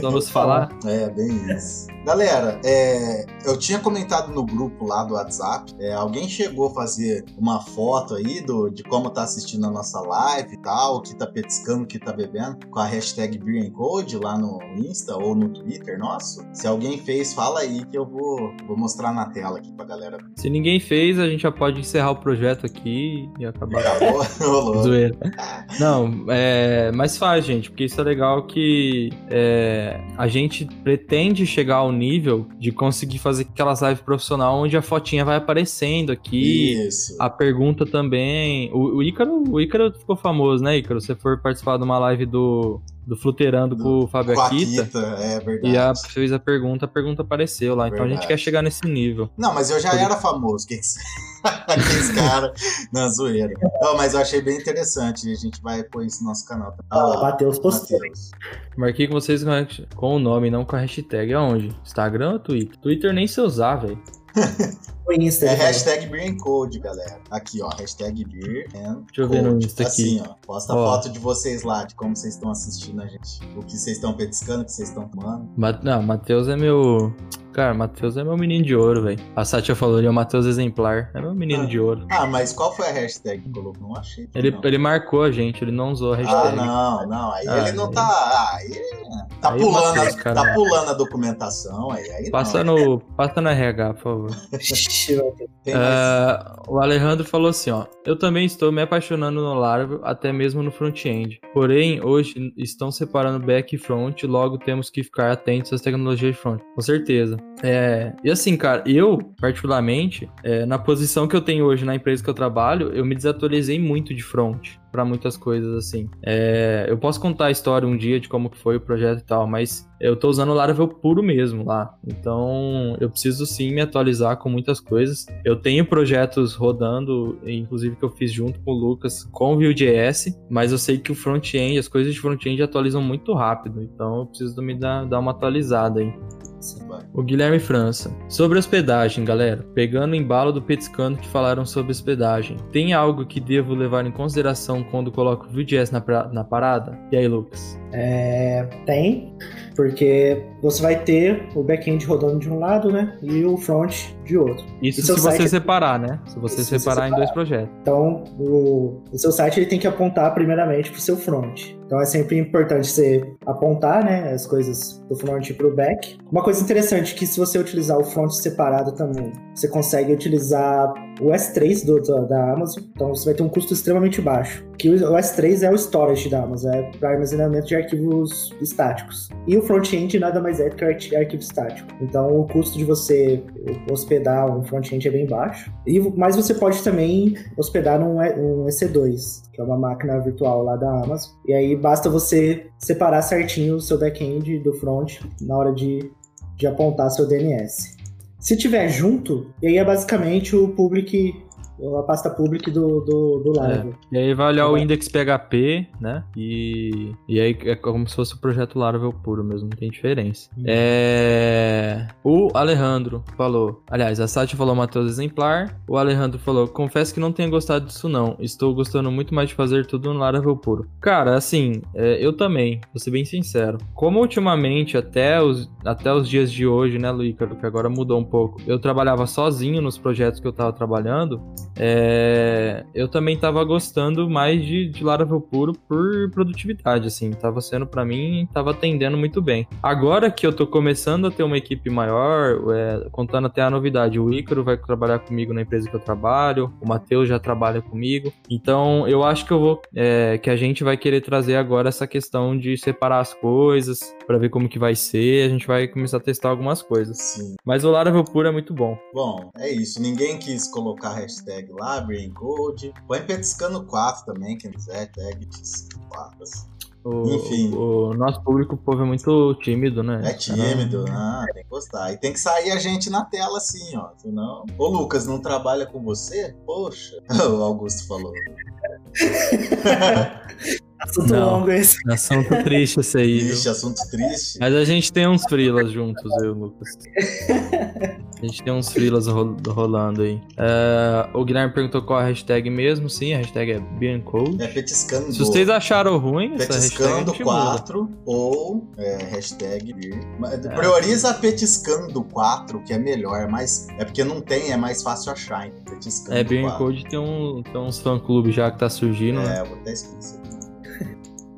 Só nos falar. É, bem isso. Galera, é, eu tinha comentado no grupo lá do WhatsApp. É, alguém chegou a fazer uma foto aí do, de como tá assistindo a nossa live e tal, que tá petiscando, que tá bebendo, com a hashtag Beer Code lá no Insta ou no Twitter nosso. Se alguém fez, fala aí que eu vou, vou mostrar na tela aqui pra galera. Se ninguém fez, a gente já pode encerrar o projeto aqui e acabar. Acabou? Zoeira. Não, é, mas faz, gente, porque isso é legal que é, a gente pretende chegar ao nível de conseguir fazer aquelas lives profissional onde a fotinha vai aparecendo aqui. Isso. A pergunta também. O, o Ícaro, o Ícaro ficou famoso, né, Ícaro? Você for participar de uma live do do Fluterando do, com o Fábio Akita. Akita. É verdade. E a, fez a pergunta, a pergunta apareceu lá. Verdade. Então a gente quer chegar nesse nível. Não, mas eu já Por... era famoso. Quem Aqueles caras na zoeira. Não, mas eu achei bem interessante. A gente vai pôr isso no nosso canal. Ah, Matheus postou. Marquei com vocês com o nome, não com a hashtag. Aonde? Instagram ou Twitter? Twitter nem se usar, velho. O Insta. É hashtag Beer and Code, galera. Aqui, ó. Hashtag Beer and Deixa eu ver no Insta aqui. Assim, ó. Posta ó. foto de vocês lá, de como vocês estão assistindo a gente. O que vocês estão petiscando, o que vocês estão tomando. Ma não, Matheus é meu. Cara, Matheus é meu menino de ouro, velho. A Sátia falou, ele é o Matheus exemplar. É meu menino ah. de ouro. Ah, mas qual foi a hashtag que colocou? Não achei. Ele, não. ele marcou a gente, ele não usou a hashtag. Ah, não, não. Aí ah, ele não tá. Ah, aí tá, aí pulando, a, tá pulando a documentação. Aí, aí passa, não, no, passa no RH, por favor. uh, o Alejandro falou assim, ó. Eu também estou me apaixonando no Laravel, até mesmo no front-end. Porém, hoje estão separando back e front, logo temos que ficar atentos às tecnologias de front. Com certeza. É, e assim, cara, eu, particularmente, é, na posição que eu tenho hoje na empresa que eu trabalho, eu me desatualizei muito de front para muitas coisas assim. É, eu posso contar a história um dia de como que foi o projeto e tal, mas eu tô usando o Laravel puro mesmo lá. Então, eu preciso sim me atualizar com muitas coisas. Eu tenho projetos rodando, inclusive que eu fiz junto com o Lucas com Vue.js, mas eu sei que o front-end, as coisas de front-end atualizam muito rápido, então eu preciso me dar, dar uma atualizada aí. O Guilherme França. Sobre hospedagem, galera. Pegando o embalo do Petiscando que falaram sobre hospedagem. Tem algo que devo levar em consideração quando coloco o Vue.js na, na parada? E aí, Lucas? É, tem, porque você vai ter o back-end rodando de um lado, né? E o front de outro. Isso se você é separar, né? Se você separar, separar, em dois projetos. Então, o, o seu site ele tem que apontar primeiramente para o seu front. Então é sempre importante você apontar né, as coisas do front para o back. Uma coisa interessante é que se você utilizar o front separado também, você consegue utilizar o S3 do, da Amazon, então você vai ter um custo extremamente baixo. Que o S3 é o storage da Amazon, é para armazenamento de arquivos estáticos. E o front-end nada mais é do que arquivo estático. Então o custo de você hospedar um front-end é bem baixo. E, mas você pode também hospedar num, um EC2, que é uma máquina virtual lá da Amazon. E aí basta você separar certinho o seu back-end do front na hora de, de apontar seu DNS. Se tiver junto, e aí é basicamente o public a pasta public do, do, do Laravel. É. E aí vai olhar o index PHP, né? E, e aí é como se fosse o projeto Laravel puro mesmo, não tem diferença. Hum. É... O Alejandro falou, aliás, a Sati falou Matheus exemplar, o Alejandro falou, confesso que não tenho gostado disso não, estou gostando muito mais de fazer tudo no Laravel puro. Cara, assim, é, eu também, vou ser bem sincero. Como ultimamente, até os, até os dias de hoje, né, Luícaro, que agora mudou um pouco, eu trabalhava sozinho nos projetos que eu tava trabalhando, é, eu também tava gostando mais de, de Laravel puro por produtividade, assim, tava sendo para mim, tava atendendo muito bem. Agora que eu tô começando a ter uma equipe maior, é, contando até a novidade, o Ícaro vai trabalhar comigo na empresa que eu trabalho, o Matheus já trabalha comigo, então eu acho que eu vou, é, que a gente vai querer trazer agora essa questão de separar as coisas, para ver como que vai ser, a gente vai começar a testar algumas coisas. Sim. Mas o Laravel puro é muito bom. Bom, é isso, ninguém quis colocar hashtag hashtag lá, Brain Code. Põe Petiscando 4 também, quem quiser, tag 4. Assim. O, Enfim. O nosso público, o povo é muito tímido, né? É tímido, né? Tem que gostar. E tem que sair a gente na tela assim, ó. Senão. Ô, Lucas, não trabalha com você? Poxa. O Augusto falou. Assunto não, longo esse. Assunto triste esse aí. Triste, assunto triste. Mas a gente tem uns frilas juntos, eu e o Lucas. A gente tem uns frilas rolando aí. Uh, o Guilherme perguntou qual a hashtag mesmo. Sim, a hashtag é Beancode. É petiscando. Se vocês acharam ruim, petiscando essa 4 ou é, hashtag é. Prioriza petiscando 4, que é melhor, mas é porque não tem, é mais fácil achar. Hein? Petiscando é, Beancode tem, um, tem uns fã-clube já que tá surgindo. É, né? vou até esquecer.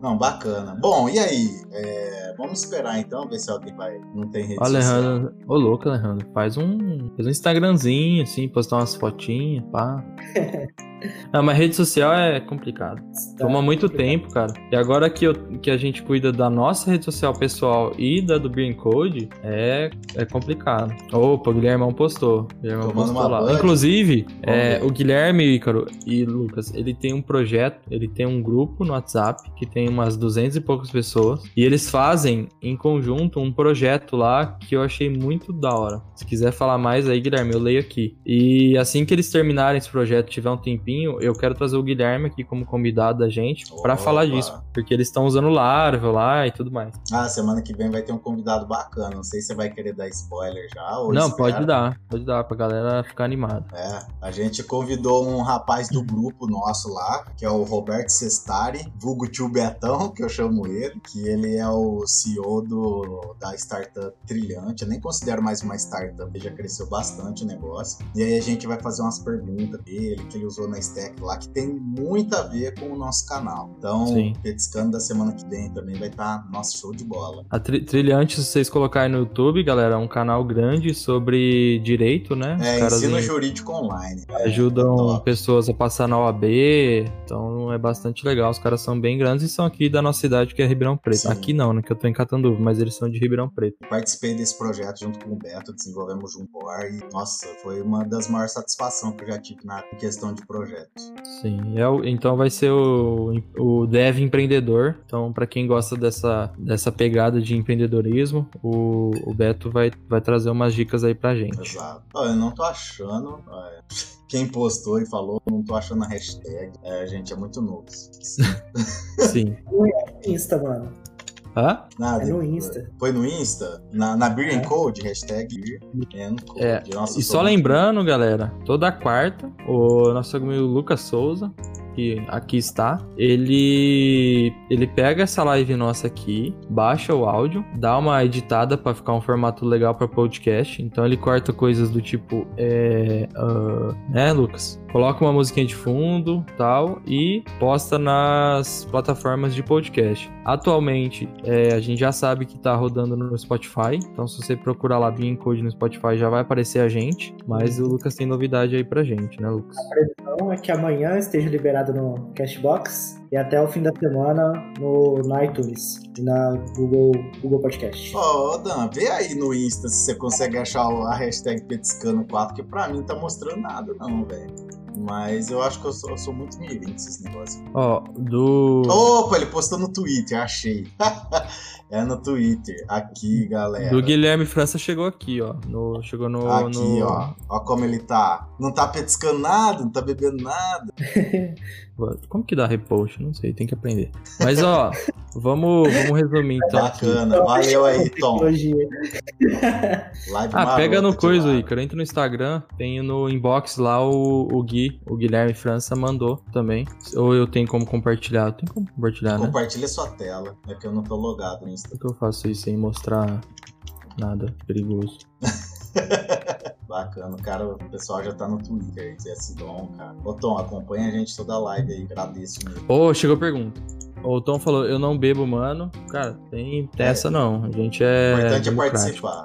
Não, bacana. Bom, e aí? É, vamos esperar então, ver se alguém vai. Não tem rede Alejandro, ô louco, Alejandro. Faz um, faz um Instagramzinho, assim, postar umas fotinhas, pá. Não, mas rede social é complicado. Tá. Toma muito tempo, cara. E agora que, eu, que a gente cuida da nossa rede social pessoal e da do Green Code, é, é complicado. Opa, o Guilhermão postou. O Guilhermão postou lá. Inclusive, é, o Guilherme, Ícaro e Lucas, ele tem um projeto, ele tem um grupo no WhatsApp que tem umas 200 e poucas pessoas. E eles fazem em conjunto um projeto lá que eu achei muito da hora. Se quiser falar mais aí, Guilherme, eu leio aqui. E assim que eles terminarem esse projeto, tiver um tempinho eu quero trazer o Guilherme aqui como convidado da gente para falar disso, porque eles estão usando Laravel lá e tudo mais. Ah, semana que vem vai ter um convidado bacana. Não sei se você vai querer dar spoiler já ou Não, espera. pode dar, pode dar pra galera ficar animada. É, a gente convidou um rapaz do grupo nosso lá, que é o Roberto Sestari, vulgo tio Betão, que eu chamo ele, que ele é o CEO do, da startup Trilhante. Eu nem considero mais uma startup, ele já cresceu bastante o negócio. E aí a gente vai fazer umas perguntas dele, que ele usou na Stack lá, que tem muito a ver com o nosso canal. Então, Sim. Petiscando da semana que vem também vai estar tá nosso show de bola. A tri Trilhante, se vocês colocarem no YouTube, galera, é um canal grande sobre direito, né? É, ensino jurídico online. É, ajudam é pessoas a passar na OAB, então é bastante legal. Os caras são bem grandes e são aqui da nossa cidade, que é Ribeirão Preto. Sim. Aqui não, né? Que eu tô em Catanduva, mas eles são de Ribeirão Preto. Participei desse projeto junto com o Beto, desenvolvemos junto e, nossa, foi uma das maiores satisfações que eu já tive na questão de projeto projetos. Sim, é o, então vai ser o, o Dev Empreendedor. Então, para quem gosta dessa, dessa pegada de empreendedorismo, o, o Beto vai, vai trazer umas dicas aí pra gente. Exato. eu não tô achando. Quem postou e falou, não tô achando a hashtag. É, gente, é muito novo. Sim. Insta, mano. Hã? Nada. É no Insta. Foi no Insta? Na, na Beer é. Code, hashtag Beer Code. É. Nossa, e só lembrando, galera, toda quarta, o nosso amigo Lucas Souza, que aqui está, ele ele pega essa live nossa aqui, baixa o áudio, dá uma editada para ficar um formato legal para podcast. Então ele corta coisas do tipo, é, uh, né, Lucas? Coloca uma musiquinha de fundo, tal, e posta nas plataformas de podcast. Atualmente, é, a gente já sabe que tá rodando no Spotify, então se você procurar lá Bean Code no Spotify já vai aparecer a gente, mas o Lucas tem novidade aí pra gente, né, Lucas? A previsão é que amanhã esteja liberado no Cashbox e até o fim da semana no, no iTunes e na Google, Google Podcast. Ô, oh, Dan, vê aí no Insta se você consegue achar a hashtag Petiscano4, que pra mim tá mostrando nada não, velho. Mas eu acho que eu sou, eu sou muito mirim nesses negócios. Ó, oh, do. Opa, ele postou no Twitter, achei. é no Twitter. Aqui, galera. Do Guilherme França chegou aqui, ó. No, chegou no. Aqui, no... ó. Ó como ele tá. Não tá petiscando nada, não tá bebendo nada. Como que dá repost? Não sei, tem que aprender. Mas ó, vamos, vamos resumir então. Bacana, valeu aí, Tom. ah, pega no coisa aí, cara. Entra no Instagram, tem no inbox lá o, o Gui, o Guilherme França mandou também. Ou eu tenho como compartilhar? Tem como compartilhar, né? Compartilha sua tela, é que eu não tô logado no Por que eu faço isso sem mostrar nada perigoso? Bacana, cara, o pessoal já tá no Twitter, Zé Sidon, cara. Ô Tom, acompanha a gente toda a live aí, agradeço mesmo. Ô, oh, chegou a pergunta. O Tom falou, eu não bebo, mano. Cara, tem é. essa não. A gente é. O importante é participar.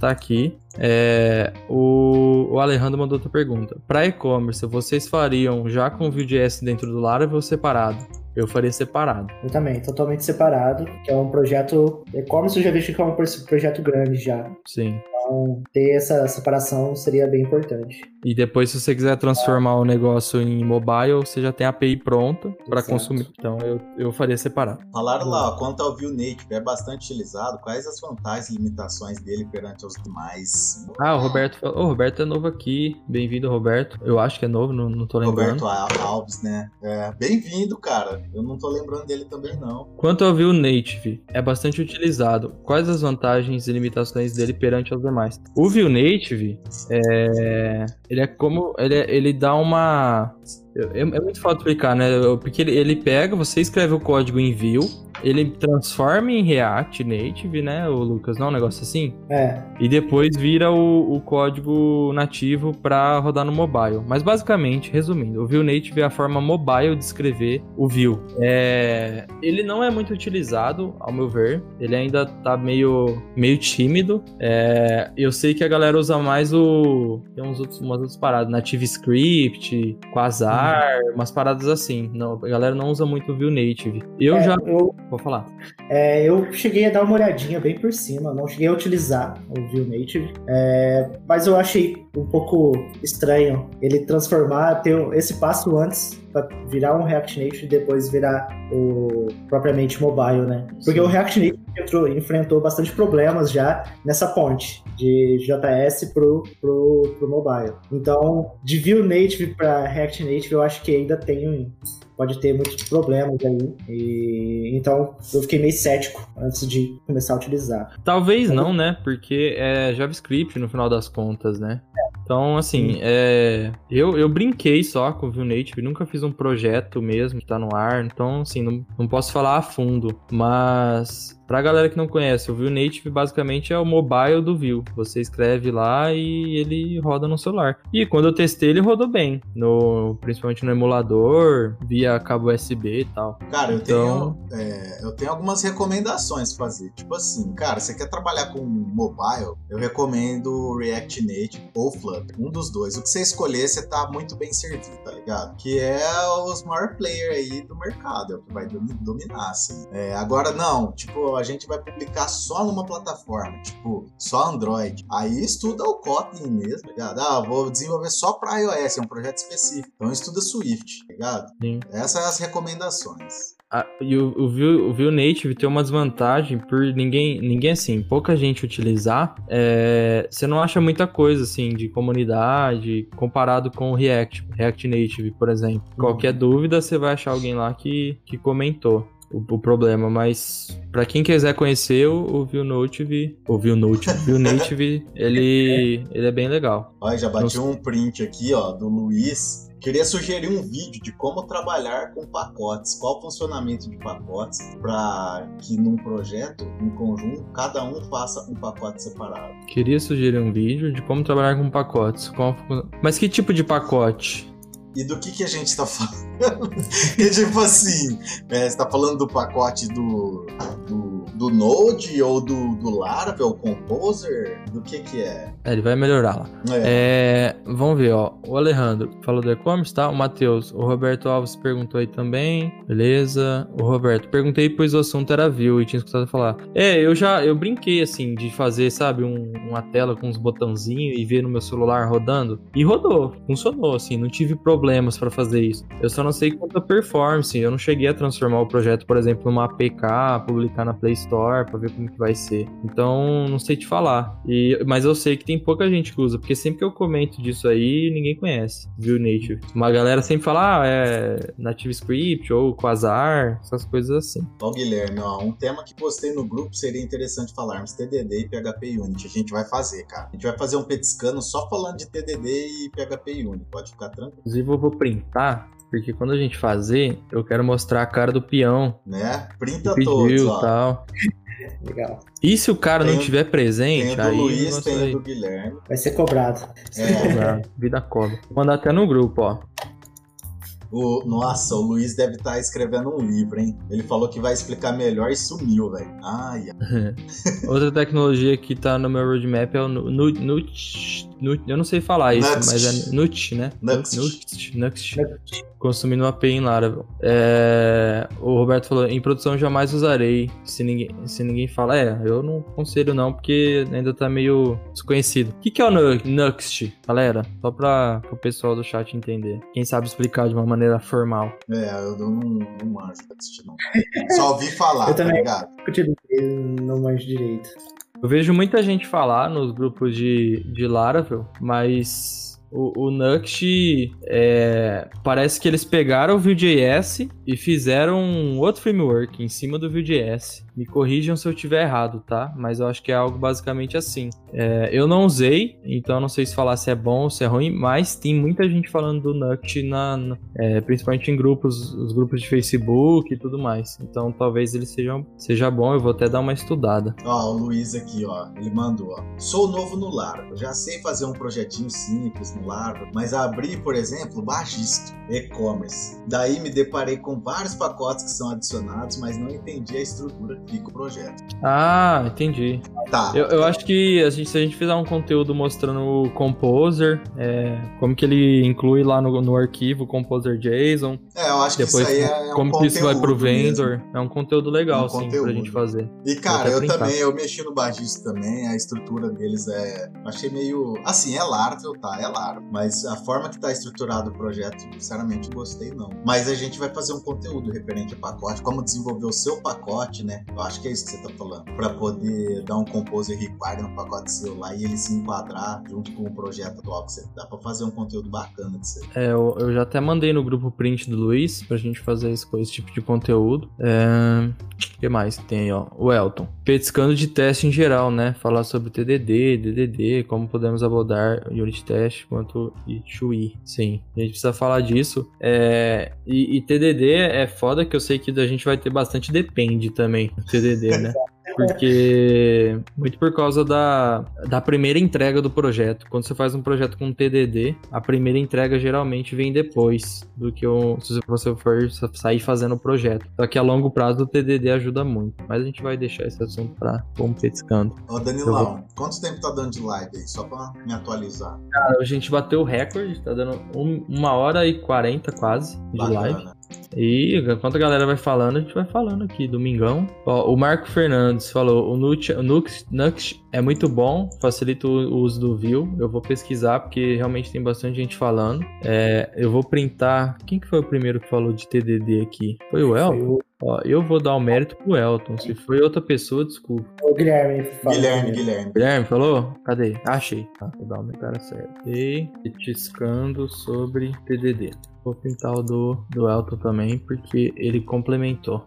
Tá aqui. É, o, o Alejandro mandou outra pergunta. Para e-commerce, vocês fariam já com o Vue.js dentro do Laravel ou separado? Eu faria separado. Eu também, totalmente separado. Que é um projeto. E-commerce eu já vejo que é um projeto grande já. Sim. Então, ter essa separação seria bem importante. E depois, se você quiser transformar o negócio em mobile, você já tem a API pronta para consumir. Então, eu, eu faria separado. Falaram lá, ó, quanto ao Vue Native, é bastante utilizado. Quais as vantagens e limitações dele perante os demais? Ah, o Roberto falou. Oh, o Roberto é novo aqui. Bem-vindo, Roberto. Eu acho que é novo, não, não tô lembrando. Roberto Alves, né? É, Bem-vindo, cara. Eu não tô lembrando dele também, não. Quanto ao Vue Native, é bastante utilizado. Quais as vantagens e limitações dele perante os demais? O Vue Native, é... ele é como. Ele, é... ele dá uma. É, é muito fácil explicar, né? Porque ele, ele pega, você escreve o código em Vue ele transforma em React Native, né, o Lucas? Não é um negócio assim? É. E depois vira o, o código nativo para rodar no mobile. Mas basicamente, resumindo, o Vue Native é a forma mobile de escrever o Vue. É... Ele não é muito utilizado, ao meu ver. Ele ainda tá meio, meio tímido. É... Eu sei que a galera usa mais o. Tem uns outros, umas outras paradas, Native Script, Quasar, uhum. umas paradas assim. Não, a galera não usa muito o Vue Native. Eu é, já. Eu Vou falar. É, eu cheguei a dar uma olhadinha bem por cima, não cheguei a utilizar o Vue Native, é, mas eu achei um pouco estranho ele transformar, ter esse passo antes para virar um React Native e depois virar o propriamente mobile, né? Porque Sim. o React Native entrou, enfrentou bastante problemas já nessa ponte de JS pro, pro, pro mobile. Então, de Vue Native para React Native, eu acho que ainda tem pode ter muitos problemas aí. E, então eu fiquei meio cético antes de começar a utilizar. Talvez não, né? Porque é JavaScript no final das contas, né? Então, assim, é, eu, eu brinquei só com o Vue Native, nunca fiz um projeto mesmo que tá no ar, então, assim, não, não posso falar a fundo, mas Pra galera que não conhece, o Vue Native basicamente é o mobile do Vue. Você escreve lá e ele roda no celular. E quando eu testei, ele rodou bem, no, principalmente no emulador, via cabo USB e tal. Cara, eu, então... tenho, é, eu tenho algumas recomendações pra fazer. Tipo assim, cara, você quer trabalhar com mobile, eu recomendo React Native ou Flutter, um dos dois. O que você escolher, você tá muito bem servido, tá ligado? Que é os maior player aí do mercado, é o que vai dominar, assim. É, agora, não, tipo, a gente vai publicar só numa plataforma, tipo, só Android. Aí estuda o Kotlin mesmo, tá ligado? Ah, vou desenvolver só para iOS, é um projeto específico. Então estuda Swift, tá ligado? Sim. Essas são as recomendações. Ah, e o, o, Vue, o Vue Native tem uma desvantagem por ninguém, ninguém assim, pouca gente utilizar. É, você não acha muita coisa assim de comunidade comparado com o React, React Native, por exemplo. Uhum. Qualquer dúvida, você vai achar alguém lá que, que comentou o, o problema, mas para quem quiser conhecer o, Vue Native, o Vue Native, Vue Native, ele, ele é bem legal. Olha, já bati um print aqui, ó, do Luiz queria sugerir um vídeo de como trabalhar com pacotes, qual o funcionamento de pacotes, para que num projeto, em conjunto, cada um faça um pacote separado. Queria sugerir um vídeo de como trabalhar com pacotes. Qual... Mas que tipo de pacote? E do que, que a gente está falando? e tipo assim, é, você tá falando do pacote do, do do Node ou do, do Laravel Composer? Do que que é? É, ele vai melhorar lá. É. é. vamos ver, ó. O Alejandro falou do e-commerce, tá? O Matheus, o Roberto Alves perguntou aí também. Beleza. O Roberto, perguntei pois o assunto era view e tinha escutado falar. É, eu já, eu brinquei assim de fazer, sabe, um, uma tela com uns botãozinhos e ver no meu celular rodando. E rodou, funcionou, assim, não tive problemas para fazer isso. Eu só não sei quanto a performance, eu não cheguei a transformar o projeto, por exemplo, numa APK, publicar na Play Store Store para ver como que vai ser. Então, não sei te falar. E, mas eu sei que tem pouca gente que usa, porque sempre que eu comento disso aí, ninguém conhece, viu, Native. Uma galera sempre fala, ah, é Native Script ou Quasar, essas coisas assim. Bom, Guilherme, ó, um tema que postei no grupo seria interessante falarmos TDD e PHP Unit. A gente vai fazer, cara. A gente vai fazer um petiscando só falando de TDD e PHP Unit. Pode ficar tranquilo. Inclusive, eu vou printar porque quando a gente fazer, eu quero mostrar a cara do peão. Né? Printa pediu, todos, ó. tal. Legal. E se o cara tem, não tiver presente, tem o do Luiz, tem o do Guilherme. Vai ser cobrado. Ser é. cobrado. Vida cobra. Vou mandar até no grupo, ó. O, nossa, o Luiz deve estar tá escrevendo um livro, hein? Ele falou que vai explicar melhor e sumiu, velho. Ai, Outra tecnologia que tá no meu roadmap é o Nut. Eu não sei falar isso, Nuxt. mas é Nut, né? Nuxt. Nuxt. Nuxt. Consumindo uma API em Laravel. É... O Roberto falou: em produção jamais usarei. Se ninguém, se ninguém fala, é, eu não aconselho não, porque ainda tá meio desconhecido. O que, que é o Nuxt, galera? Só pra o pessoal do chat entender. Quem sabe explicar de uma maneira formal. É, eu não, não manjo assistir, não. Só ouvi falar, eu tá também ligado? não manjo direito. Eu vejo muita gente falar nos grupos de, de Laravel, mas o, o Nuxt é, parece que eles pegaram o Vue.js e fizeram um outro framework em cima do Vue.js. Me corrijam se eu estiver errado, tá? Mas eu acho que é algo basicamente assim. É, eu não usei, então não sei se falar se é bom ou se é ruim, mas tem muita gente falando do Nuxt, na, na é, principalmente em grupos, os grupos de Facebook e tudo mais. Então talvez ele seja, seja bom, eu vou até dar uma estudada. Ó, o Luiz aqui, ó, ele mandou, ó. Sou novo no Largo, já sei fazer um projetinho simples no Largo, mas abri, por exemplo, Bagisto, e-commerce. Daí me deparei com vários pacotes que são adicionados, mas não entendi a estrutura fica o projeto. Ah, entendi. Tá. Eu, eu acho que a gente, se a gente fizer um conteúdo mostrando o Composer, é, como que ele inclui lá no, no arquivo Composer JSON. É, eu acho depois, que isso aí é, Como que isso vai pro vendor. Mesmo. É um conteúdo legal, um sim, conteúdo. pra gente fazer. E, cara, eu também, eu mexi no Bagista também, a estrutura deles é... Achei meio... Assim, é Laravel, tá? É Laravel. Mas a forma que tá estruturado o projeto, sinceramente, gostei não. Mas a gente vai fazer um conteúdo referente a pacote, como desenvolver o seu pacote, né? Eu acho que é isso que você tá falando. Pra poder dar um composer require no pacote seu lá e ele se enquadrar junto com o projeto atual que você dá pra fazer um conteúdo bacana de ser. É, eu, eu, já até mandei no grupo print do Luiz pra gente fazer esse, esse tipo de conteúdo. É... O que mais tem aí, ó? O Elton. Petiscando de teste em geral, né? Falar sobre TDD, DDD, como podemos abordar Unit Test quanto e Chui. Sim, a gente precisa falar disso. É... E, e TDD é foda que eu sei que a gente vai ter bastante depende também. TDD, né? Porque. Muito por causa da, da primeira entrega do projeto. Quando você faz um projeto com TDD, a primeira entrega geralmente vem depois do que o, se você for sair fazendo o projeto. Só que a longo prazo o TDD ajuda muito. Mas a gente vai deixar esse assunto pra vamos petiscando. Ô, Danilão, vou... quanto tempo tá dando de live aí? Só pra me atualizar. Cara, a gente bateu o recorde, tá dando um, uma hora e quarenta quase de Bacana. live. E enquanto a galera vai falando, a gente vai falando aqui, domingão. Ó, o Marco Fernandes falou: o Nux, Nux, Nux é muito bom, facilita o uso do View. Eu vou pesquisar porque realmente tem bastante gente falando. É, eu vou printar. Quem que foi o primeiro que falou de TDD aqui? Foi o Elton? Ó, eu vou dar o mérito pro Elton. Se foi outra pessoa, desculpa. O Guilherme. Falou. Guilherme, Guilherme. Guilherme falou? Cadê? Achei. Ah, vou dar o cara certo. E petiscando sobre TDD. Vou pintar o do, do Elton também, porque ele complementou.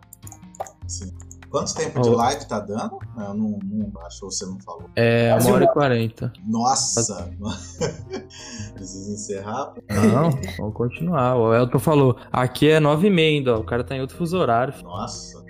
Sim. Quanto tempo oh. de live tá dando? Eu não, não acho que você não falou. É, uma hora e quarenta. Nossa! Precisa encerrar? Não, vamos continuar. O Elton falou, aqui é nove e meia ainda, o cara tá em outro fuso horário. Nossa.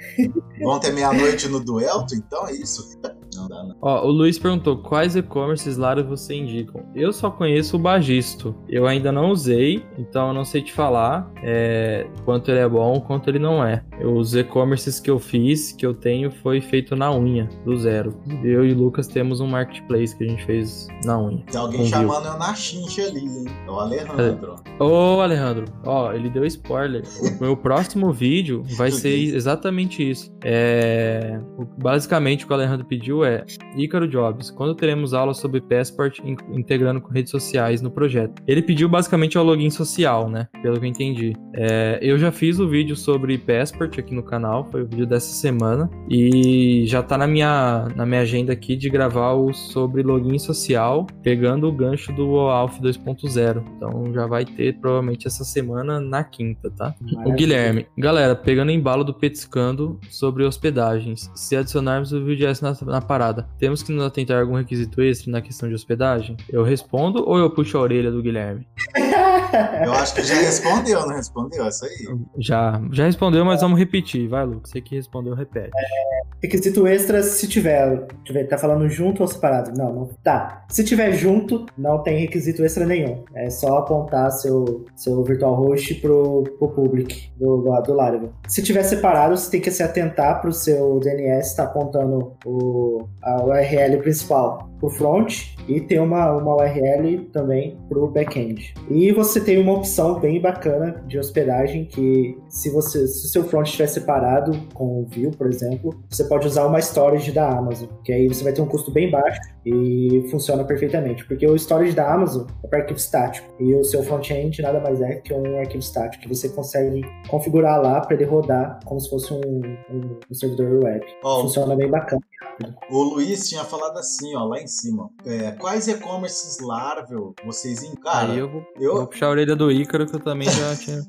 Vão ter meia-noite no duelo, então é isso? Não dá, não. Ó, o Luiz perguntou quais e-commerces Lara você indicam. Eu só conheço o Bagisto. Eu ainda não usei, então eu não sei te falar é, quanto ele é bom, quanto ele não é. Os e-commerces que eu fiz, que eu tenho, foi feito na unha, do zero. Eu e o Lucas temos um marketplace que a gente fez na unha. Tem alguém chamando eu na chincha ali, hein? É o Alejandro. Ô, Alejandro, ó, ele deu spoiler. O meu próximo vídeo vai ser exatamente isso. É... Basicamente, o que o Alejandro pediu é Ícaro Jobs, quando teremos aulas sobre Passport in integrando com redes sociais no projeto? Ele pediu basicamente o login social, né? Pelo que eu entendi. É, eu já fiz o vídeo sobre Passport aqui no canal, foi o vídeo dessa semana, e já tá na minha, na minha agenda aqui de gravar o sobre login social, pegando o gancho do Alf 2.0. Então já vai ter provavelmente essa semana na quinta, tá? Maravilha. O Guilherme, galera, pegando embalo do Petiscando sobre hospedagens, se adicionarmos o vídeo na, na parada. Temos que nos atentar a algum requisito extra na questão de hospedagem? Eu respondo ou eu puxo a orelha do Guilherme? eu acho que já respondeu, não respondeu? É isso aí. Já, já respondeu, mas vamos repetir. Vai, Lucas. Você que respondeu, repete. É, requisito extra, se tiver, tiver. Tá falando junto ou separado? Não, não. Tá. Se tiver junto, não tem requisito extra nenhum. É só apontar seu, seu virtual host pro, pro public do, do, do Laravel. Se tiver separado, você tem que se atentar pro seu DNS, tá apontando o, a URL principal pro front e tem uma, uma URL também pro back-end. E você tem uma opção bem bacana de hospedagem que se você se o seu front estiver separado com o Vue, por exemplo, você pode usar uma storage da Amazon, que aí você vai ter um custo bem baixo e funciona perfeitamente, porque o storage da Amazon é para arquivo estático e o seu front-end nada mais é que um arquivo estático que você consegue configurar lá para ele rodar como se fosse um, um, um servidor web. Oh, funciona bem bacana. O Luiz tinha falado assim, ó, lá em cima. É, quais e-commerces Laravel vocês encaram? Aí eu vou, eu vou puxar a orelha do Ícaro, que eu também já tinha.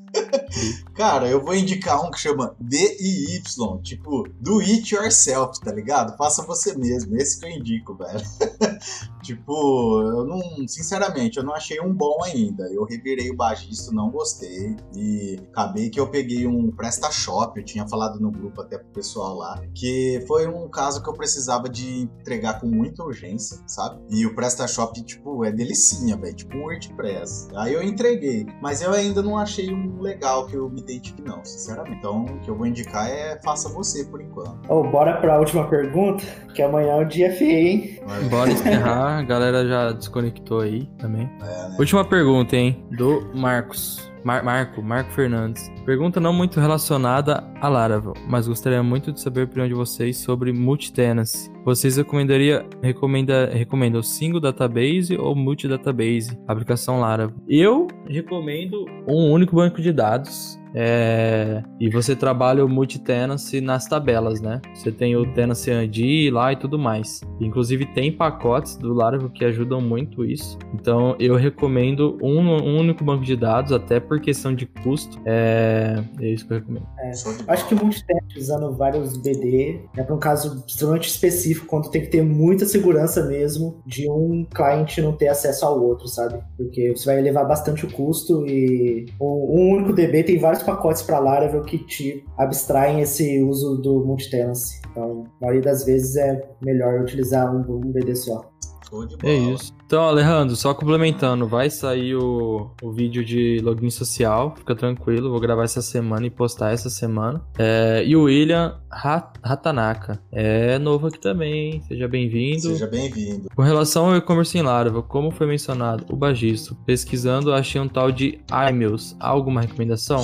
Cara, eu vou indicar um que chama DIY, tipo, do it yourself, tá ligado? Faça você mesmo. Esse que eu indico, velho. tipo, eu não, sinceramente, eu não achei um bom ainda. Eu revirei o baixista, não gostei. E acabei que eu peguei um PrestaShop, eu tinha falado no grupo até pro pessoal lá, que foi um caso que eu precisava de entregar com muita urgência, sabe? E o PrestaShop, tipo, é delicinha, velho, tipo um WordPress. Aí eu entreguei, mas eu ainda não achei um legal que eu me identifique, não, sinceramente. Então, o que eu vou indicar é faça você por enquanto. Oh, bora pra última pergunta, que amanhã é o dia feio, hein? Bora encerrar, a galera já desconectou aí também. É, né? Última pergunta, hein? Do Marcos. Mar Marco, Marco Fernandes. Pergunta não muito relacionada a Laravel, mas gostaria muito de saber a opinião de vocês sobre multi-tenancy. Vocês recomendaria, recomenda, recomendam single database ou multi-database, aplicação Laravel? Eu recomendo um único banco de dados é, e você trabalha o multi-tenancy nas tabelas, né? Você tem o tenancy ID lá e tudo mais. Inclusive tem pacotes do Laravel que ajudam muito isso. Então eu recomendo um, um único banco de dados, até por questão de custo. É, é isso que eu recomendo. É, acho que o multi-tenancy usando vários BD é para um caso extremamente específico, quando tem que ter muita segurança mesmo de um cliente não ter acesso ao outro, sabe? Porque você vai elevar bastante o custo e um único DB tem vários pacotes para Laravel que te abstraem esse uso do multi-tenancy. Então, a maioria das vezes é melhor utilizar um, BD só. É isso. Então, Alejandro, só complementando, vai sair o, o vídeo de login social, fica tranquilo, vou gravar essa semana e postar essa semana. É, e o William Ratanaka, é novo aqui também, seja bem-vindo. Seja bem-vindo. Com relação ao e-commerce em Laravel, como foi mencionado, o Bagisto, pesquisando, achei um tal de iMeals. Alguma recomendação?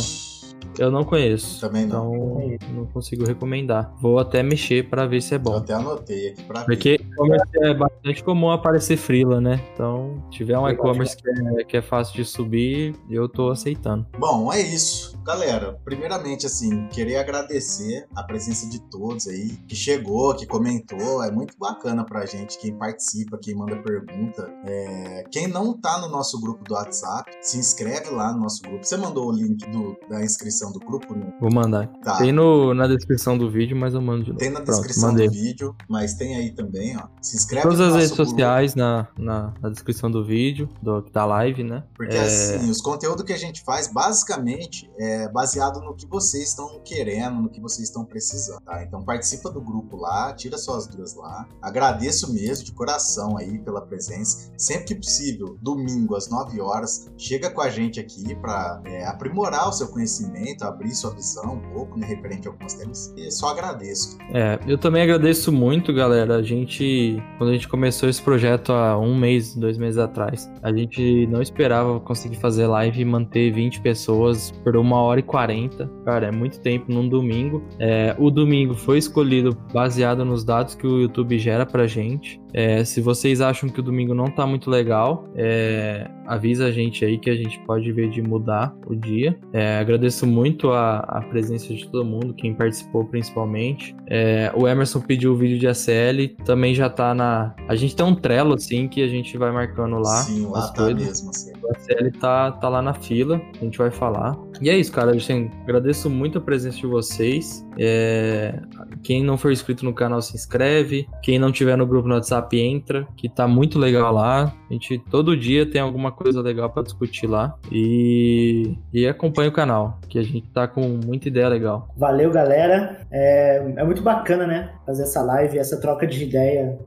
Eu não conheço. Também não. Então não consigo recomendar. Vou até mexer para ver se é bom. Eu até anotei aqui pra Porque e-commerce é bastante comum aparecer freela, né? Então, se tiver um e-commerce que é, que é fácil de subir, eu tô aceitando. Bom, é isso. Galera, primeiramente, assim, queria agradecer a presença de todos aí, que chegou, que comentou. É muito bacana pra gente, quem participa, quem manda pergunta. É... Quem não tá no nosso grupo do WhatsApp, se inscreve lá no nosso grupo. Você mandou o link do, da inscrição do grupo? Né? Vou mandar. Tá. Tem no, na descrição do vídeo, mas eu mando de novo. Tem na descrição Pronto, do vídeo, mas tem aí também, ó. Se inscreve Todas as redes grupo. sociais na, na, na, descrição do vídeo, do, da live, né? Porque é... assim, os conteúdos que a gente faz, basicamente, é baseado no que vocês estão querendo, no que vocês estão precisando, tá? Então participa do grupo lá, tira suas dúvidas lá. Agradeço mesmo de coração aí pela presença. Sempre que possível, domingo às 9 horas, chega com a gente aqui para é, aprimorar o seu conhecimento, abrir sua visão um pouco, né, referente a alguns temas. E só agradeço. É, eu também agradeço muito, galera. A gente, quando a gente começou esse projeto há um mês, dois meses atrás, a gente não esperava conseguir fazer live e manter 20 pessoas por uma hora e 40. Cara, é muito tempo num domingo. É, o domingo foi escolhido baseado nos dados que o YouTube gera pra gente. É, se vocês acham que o domingo não tá muito legal, é, avisa a gente aí que a gente pode ver de mudar o dia. É, agradeço muito a, a, presença de todo mundo, quem participou principalmente. É, o Emerson pediu o vídeo de ACL, também já tá na. A gente tem um Trello assim que a gente vai marcando lá. Sim, lá tá coisas. mesmo assim. O ACL tá, tá lá na fila, a gente vai falar. E é isso, cara. Assim, agradeço muito a presença de vocês. É, quem não for inscrito no canal se inscreve. Quem não tiver no grupo no WhatsApp entra, que tá muito legal lá. A gente todo dia tem alguma coisa legal para discutir lá. E, e acompanha o canal, que a gente tá com muita ideia legal. Valeu, galera. É, é muito bacana, né? Fazer essa live, essa troca de ideia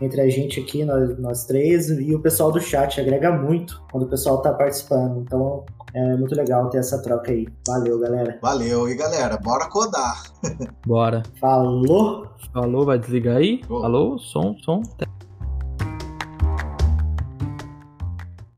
entre a gente aqui, nós, nós três, e o pessoal do chat. Agrega muito quando o pessoal tá participando. Então, é muito legal ter essa troca aí. Valeu, galera. Valeu. E galera, bora codar. Bora. Falou. Falou, vai desligar aí? Oh. Alô, som, som.